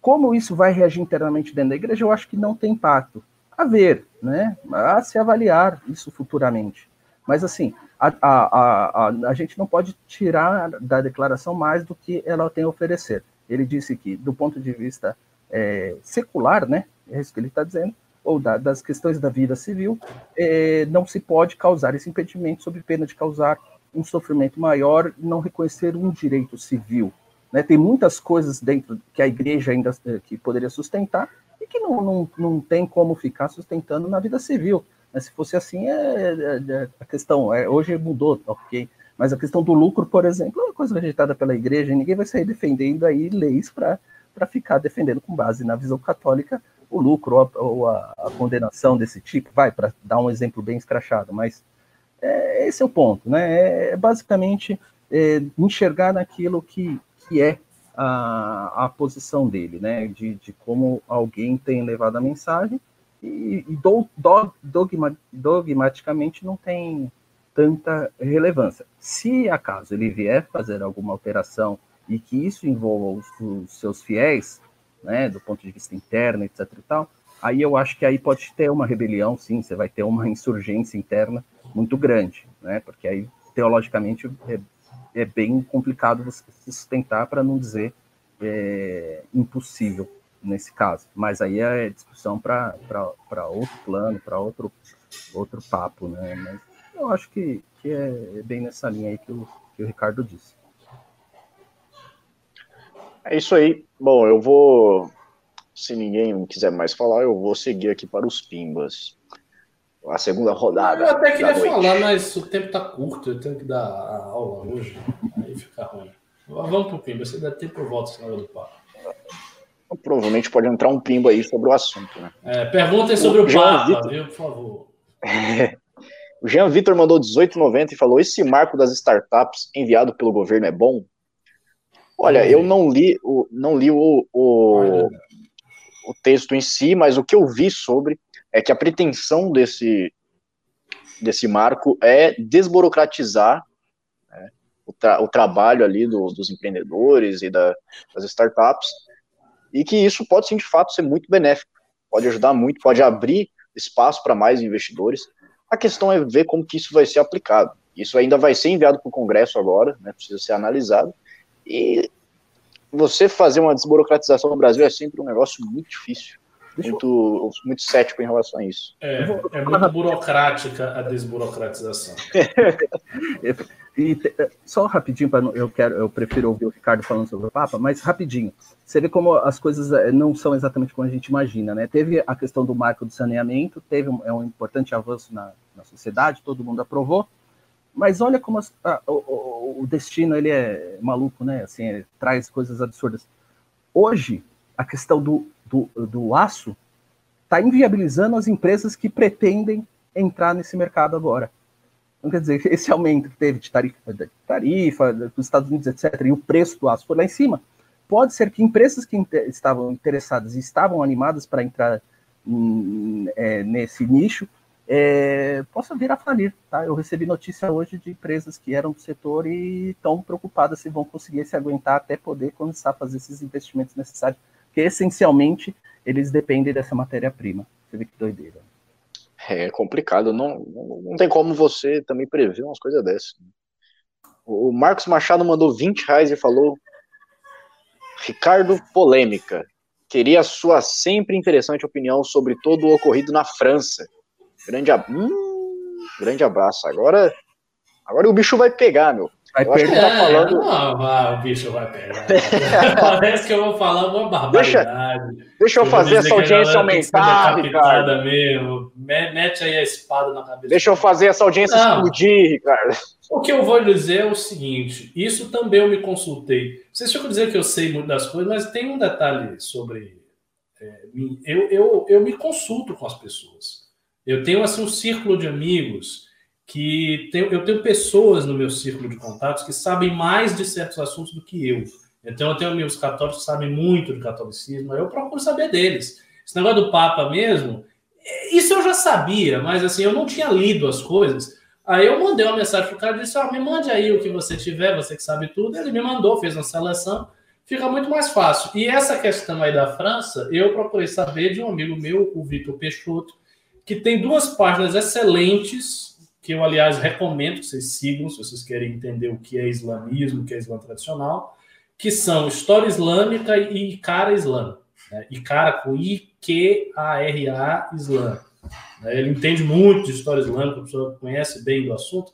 como isso vai reagir internamente dentro da igreja, eu acho que não tem impacto. A ver, né, a se avaliar isso futuramente. Mas, assim, a, a, a, a gente não pode tirar da declaração mais do que ela tem a oferecer. Ele disse que, do ponto de vista é, secular, né, é isso que ele está dizendo, ou da, das questões da vida civil, é, não se pode causar esse impedimento sob pena de causar um sofrimento maior não reconhecer um direito civil. Né? Tem muitas coisas dentro que a igreja ainda eh, que poderia sustentar e que não, não, não tem como ficar sustentando na vida civil. Mas se fosse assim, é, é, é a questão é, hoje mudou, ok. Mas a questão do lucro, por exemplo, é uma coisa rejeitada pela igreja e ninguém vai sair defendendo aí leis para ficar defendendo com base na visão católica o lucro ou a, ou a, a condenação desse tipo. Vai, para dar um exemplo bem escrachado, mas é, esse é o ponto, né? É, é basicamente é, enxergar naquilo que, que é a, a posição dele, né? De, de como alguém tem levado a mensagem e, e do, do, dogma, dogmaticamente não tem tanta relevância. Se acaso ele vier fazer alguma alteração e que isso envolva os, os seus fiéis, né, do ponto de vista interno, etc e tal, aí eu acho que aí pode ter uma rebelião, sim, você vai ter uma insurgência interna muito grande, né? Porque aí, teologicamente, é, é bem complicado você sustentar, para não dizer é, impossível nesse caso. Mas aí é discussão para outro plano, para outro, outro papo, né? Mas eu acho que, que é bem nessa linha aí que o, que o Ricardo disse. É isso aí. Bom, eu vou. Se ninguém quiser mais falar, eu vou seguir aqui para os Pimbas a segunda rodada. Eu até queria falar, mas o tempo tá curto, eu tenho que dar a aula hoje, aí fica ruim. Vamos pro Pimba, você deve ter por volta na hora do papo. Provavelmente pode entrar um Pimba aí sobre o assunto, né? É, perguntem sobre o, o Papa, Vitor... viu, por favor. o Jean Vitor mandou 18,90 e falou: esse marco das startups enviado pelo governo é bom? Olha, eu não li o, não li o, o, o texto em si, mas o que eu vi sobre é que a pretensão desse, desse marco é desburocratizar né, o, tra o, trabalho ali do, dos empreendedores e da, das startups, e que isso pode sim, de fato, ser muito benéfico, pode ajudar muito, pode abrir espaço para mais investidores. A questão é ver como que isso vai ser aplicado. Isso ainda vai ser enviado para o Congresso agora, né, precisa ser analisado, e você fazer uma desburocratização no Brasil é sempre um negócio muito difícil muito, muito cético em relação a isso. É, é muito burocrática a desburocratização. e, só rapidinho, para eu quero, eu prefiro ouvir o Ricardo falando sobre o Papa, mas rapidinho. Você vê como as coisas eh, não são exatamente como a gente imagina, né? Teve a questão do marco do saneamento, teve um, é um importante avanço na, na sociedade, todo mundo aprovou, mas olha como as, a, o, o, destino ele é maluco, né? Assim, traz coisas absurdas. Hoje, a questão do do, do aço está inviabilizando as empresas que pretendem entrar nesse mercado agora. Então, quer dizer, esse aumento que teve de tarifa, de tarifa dos Estados Unidos, etc., e o preço do aço foi lá em cima, pode ser que empresas que estavam interessadas e estavam animadas para entrar é, nesse nicho é, possa vir a falir. Tá? Eu recebi notícia hoje de empresas que eram do setor e estão preocupadas se vão conseguir se aguentar até poder começar a fazer esses investimentos necessários porque essencialmente eles dependem dessa matéria-prima. Você vê que doideira. É complicado, não, não tem como você também prever umas coisas dessas. O Marcos Machado mandou 20 reais e falou: Ricardo Polêmica. Queria a sua sempre interessante opinião sobre todo o ocorrido na França. Grande, ab... hum, grande abraço. Agora, agora o bicho vai pegar, meu. Vai perder. Tá falando... Não, não, o bicho vai pegar. Parece que eu vou falar uma barbaridade. Deixa, deixa eu, eu fazer essa audiência aumentar, Ricardo. Mesmo. Mete aí a espada na cabeça. Deixa eu fazer essa audiência não. explodir, Ricardo. O que eu vou dizer é o seguinte: isso também eu me consultei. Vocês ficam dizer que eu sei muito das coisas, mas tem um detalhe sobre é, mim. Eu, eu, eu me consulto com as pessoas. Eu tenho assim um círculo de amigos que tem, eu tenho pessoas no meu círculo de contatos que sabem mais de certos assuntos do que eu. Então eu tenho amigos católicos que sabem muito do catolicismo, eu procuro saber deles. Esse negócio do Papa mesmo, isso eu já sabia, mas assim, eu não tinha lido as coisas. Aí eu mandei uma mensagem pro cara e disse: ah, me mande aí o que você tiver, você que sabe tudo. Ele me mandou, fez uma seleção, fica muito mais fácil. E essa questão aí da França, eu procurei saber de um amigo meu, o Vitor Peixoto, que tem duas páginas excelentes que eu, aliás, recomendo que vocês sigam, se vocês querem entender o que é islamismo, o que é islã tradicional, que são História Islâmica e Cara Islã. Né? Icara com I-Q-A-R-A Islã. Né? Ele entende muito de história islâmica, a pessoa conhece bem do assunto.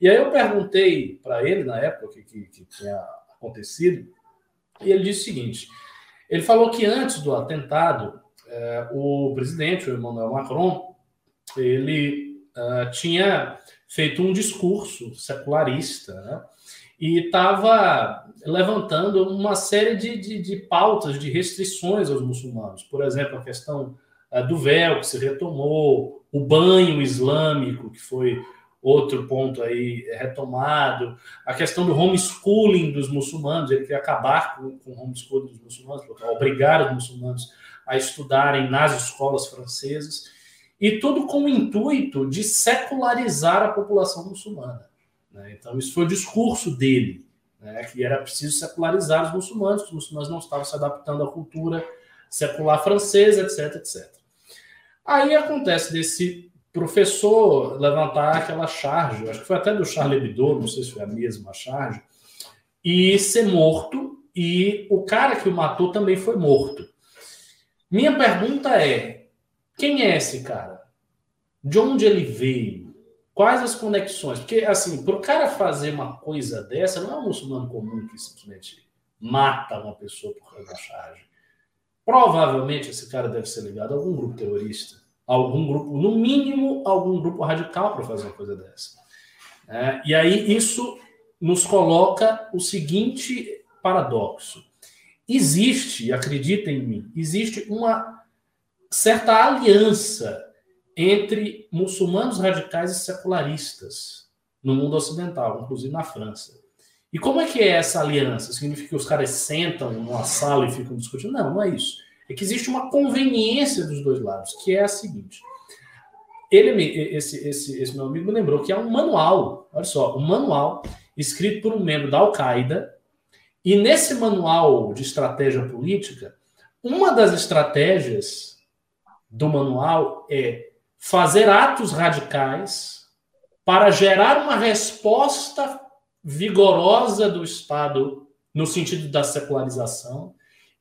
E aí eu perguntei para ele, na época que, que, que tinha acontecido, e ele disse o seguinte: ele falou que antes do atentado, eh, o presidente, o Emmanuel Macron, ele uh, tinha feito um discurso secularista, né? e estava levantando uma série de, de, de, pautas, de restrições aos muçulmanos. Por exemplo, a questão uh, do véu que se retomou, o banho islâmico, que foi outro ponto aí retomado, a questão do homeschooling dos muçulmanos, ele queria acabar com, com o homeschooling dos muçulmanos, obrigar os muçulmanos a estudarem nas escolas francesas e tudo com o intuito de secularizar a população muçulmana. Né? Então, isso foi o discurso dele, né? que era preciso secularizar os muçulmanos, os muçulmanos não estavam se adaptando à cultura secular francesa, etc, etc. Aí acontece desse professor levantar aquela charge, acho que foi até do Charles Hebdo, não sei se foi a mesma charge, e ser morto, e o cara que o matou também foi morto. Minha pergunta é: quem é esse cara? De onde ele veio? Quais as conexões? Porque, assim, para o cara fazer uma coisa dessa, não é um muçulmano comum que simplesmente mata uma pessoa por causa da charge. Provavelmente esse cara deve ser ligado a algum grupo terrorista, algum grupo, no mínimo, algum grupo radical para fazer uma coisa dessa. É, e aí isso nos coloca o seguinte paradoxo: existe, acreditem em mim, existe uma certa aliança entre muçulmanos radicais e secularistas no mundo ocidental, inclusive na França. E como é que é essa aliança? Significa que os caras sentam numa sala e ficam discutindo? Não, não é isso. É que existe uma conveniência dos dois lados, que é a seguinte. Ele, esse, esse, esse meu amigo me lembrou que há um manual, olha só, um manual escrito por um membro da Al-Qaeda, e nesse manual de estratégia política, uma das estratégias do manual é fazer atos radicais para gerar uma resposta vigorosa do Estado no sentido da secularização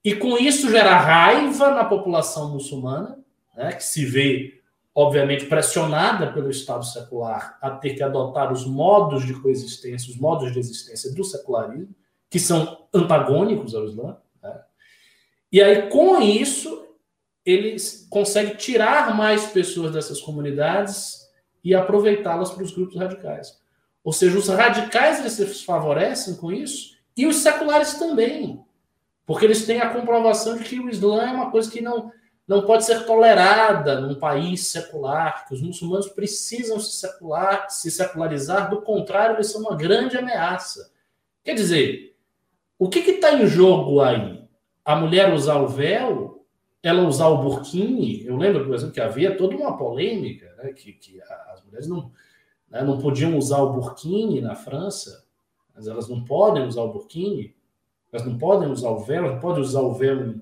e com isso gerar raiva na população muçulmana, né, que se vê obviamente pressionada pelo Estado secular a ter que adotar os modos de coexistência, os modos de existência do secularismo, que são antagônicos ao Islã. Né? E aí, com isso, ele consegue tirar mais pessoas dessas comunidades e aproveitá-las para os grupos radicais. Ou seja, os radicais eles se favorecem com isso e os seculares também, porque eles têm a comprovação de que o Islã é uma coisa que não, não pode ser tolerada num país secular, que os muçulmanos precisam se, secular, se secularizar, do contrário, eles são uma grande ameaça. Quer dizer, o que está em jogo aí? A mulher usar o véu ela usar o burkini, eu lembro, por exemplo, que havia toda uma polêmica, né, que, que as mulheres não, né, não podiam usar o burkini na França, mas elas não podem usar o burkini, elas não podem usar o véu, não podem usar o véu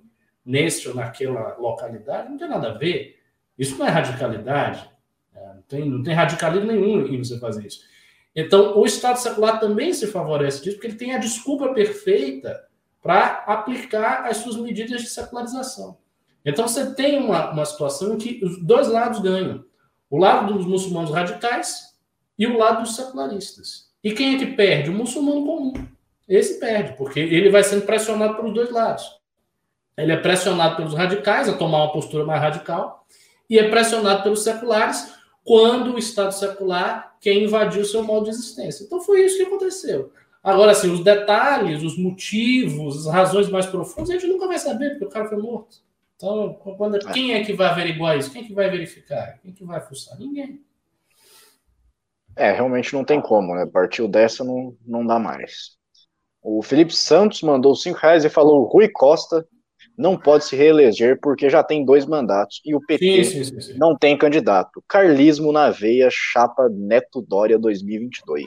neste ou naquela localidade, não tem nada a ver. Isso não é radicalidade, né, não, tem, não tem radicalismo nenhum em você fazer isso. Então, o Estado secular também se favorece disso, porque ele tem a desculpa perfeita para aplicar as suas medidas de secularização. Então você tem uma, uma situação em que os dois lados ganham. O lado dos muçulmanos radicais e o lado dos secularistas. E quem é que perde? O muçulmano comum. Esse perde, porque ele vai sendo pressionado pelos dois lados. Ele é pressionado pelos radicais a tomar uma postura mais radical e é pressionado pelos seculares quando o Estado secular quer invadir o seu modo de existência. Então foi isso que aconteceu. Agora, assim, os detalhes, os motivos, as razões mais profundas, a gente nunca vai saber, porque o cara foi morto. Então, quando, quem é que vai averiguar isso? Quem é que vai verificar? Quem é que vai fuçar? Ninguém. É, realmente não tem como, né? Partiu dessa, não, não dá mais. O Felipe Santos mandou cinco reais e falou: Rui Costa não pode se reeleger porque já tem dois mandatos e o PT sim, sim, sim, não tem candidato. Carlismo na veia, chapa Neto Dória 2022.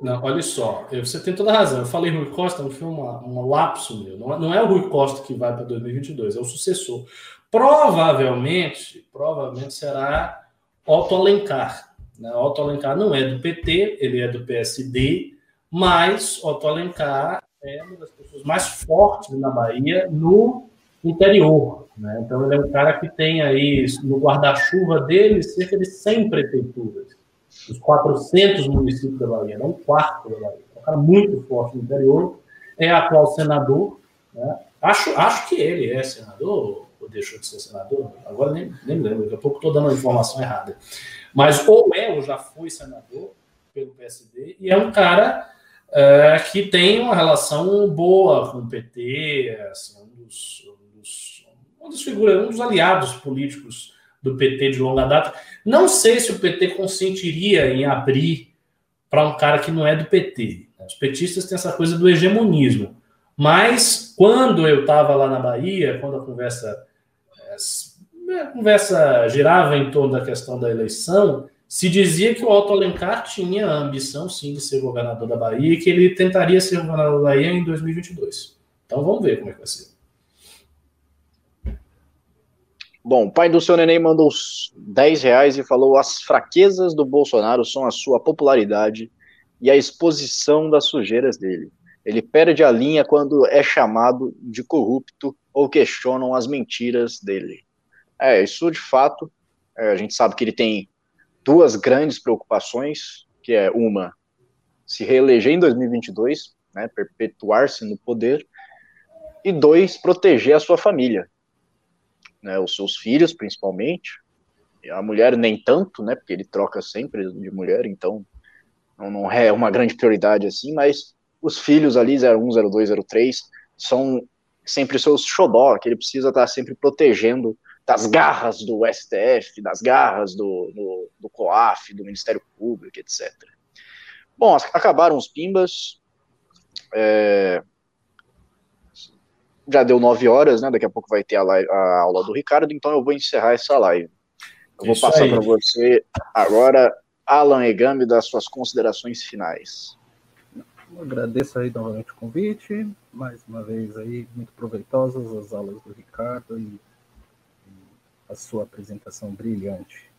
Não, olha só, você tem toda a razão. Eu falei Rui Costa, não foi uma, um lapso meu. Não, não é o Rui Costa que vai para 2022, é o sucessor. Provavelmente, provavelmente será Otto Alencar. Né? Otto Alencar não é do PT, ele é do PSD, mas Otto Alencar é uma das pessoas mais fortes na Bahia no interior. Né? Então, ele é um cara que tem aí no guarda-chuva dele cerca de 100 prefeituras, os 400 municípios da Bahia, não um quarto da Bahia. É um cara muito forte no interior, é atual senador. Né? Acho, acho que ele é senador, ou deixou de ser senador, agora nem, nem lembro, daqui a pouco estou dando a informação errada. Mas ou é ou já foi senador pelo PSD, e é um cara é, que tem uma relação boa com o PT, assim, um dos, um dos figuras, um dos aliados políticos do PT de longa data. Não sei se o PT consentiria em abrir para um cara que não é do PT. Os petistas têm essa coisa do hegemonismo. Mas quando eu estava lá na Bahia, quando a conversa a conversa girava em torno da questão da eleição, se dizia que o Otto Alencar tinha a ambição, sim, de ser governador da Bahia e que ele tentaria ser governador da Bahia em 2022. Então vamos ver como é que vai ser. Bom, o pai do seu neném mandou 10 reais e falou: as fraquezas do Bolsonaro são a sua popularidade e a exposição das sujeiras dele. Ele perde a linha quando é chamado de corrupto ou questionam as mentiras dele. É, isso de fato, é, a gente sabe que ele tem duas grandes preocupações, que é uma, se reeleger em 2022, né, perpetuar-se no poder, e dois, proteger a sua família, né, os seus filhos principalmente, a mulher nem tanto, né, porque ele troca sempre de mulher, então não, é uma grande prioridade assim, mas os filhos ali, 01, 02, 03, são sempre seus xodó, que ele precisa estar sempre protegendo das garras do STF, das garras do, do, do COAF, do Ministério Público, etc. Bom, acabaram os pimbas, é, já deu nove horas, né? Daqui a pouco vai ter a, live, a aula do Ricardo, então eu vou encerrar essa live. Eu vou Isso passar para você agora, Alan Egami, das suas considerações finais. Eu agradeço aí novamente o convite, mais uma vez aí, muito proveitosas as aulas do Ricardo e, e a sua apresentação brilhante.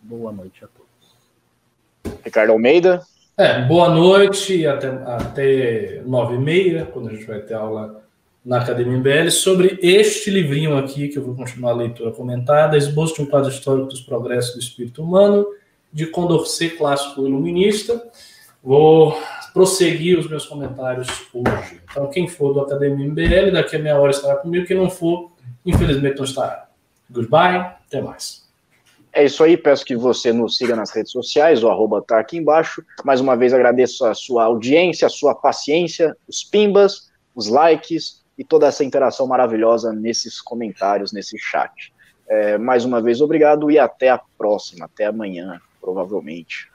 Boa noite a todos. Ricardo Almeida. É, boa noite, até, até nove e meia, quando a gente vai ter aula na Academia MBL sobre este livrinho aqui, que eu vou continuar a leitura comentada, Esboço de um quadro histórico dos progressos do espírito humano, de Condorcet, clássico iluminista. Vou prosseguir os meus comentários hoje. Então, quem for do Academia MBL, daqui a meia hora estará comigo. Quem não for, infelizmente não estará. Goodbye, até mais. É isso aí, peço que você nos siga nas redes sociais, o arroba tá aqui embaixo. Mais uma vez agradeço a sua audiência, a sua paciência, os pimbas, os likes, e toda essa interação maravilhosa nesses comentários, nesse chat. É, mais uma vez, obrigado e até a próxima, até amanhã, provavelmente.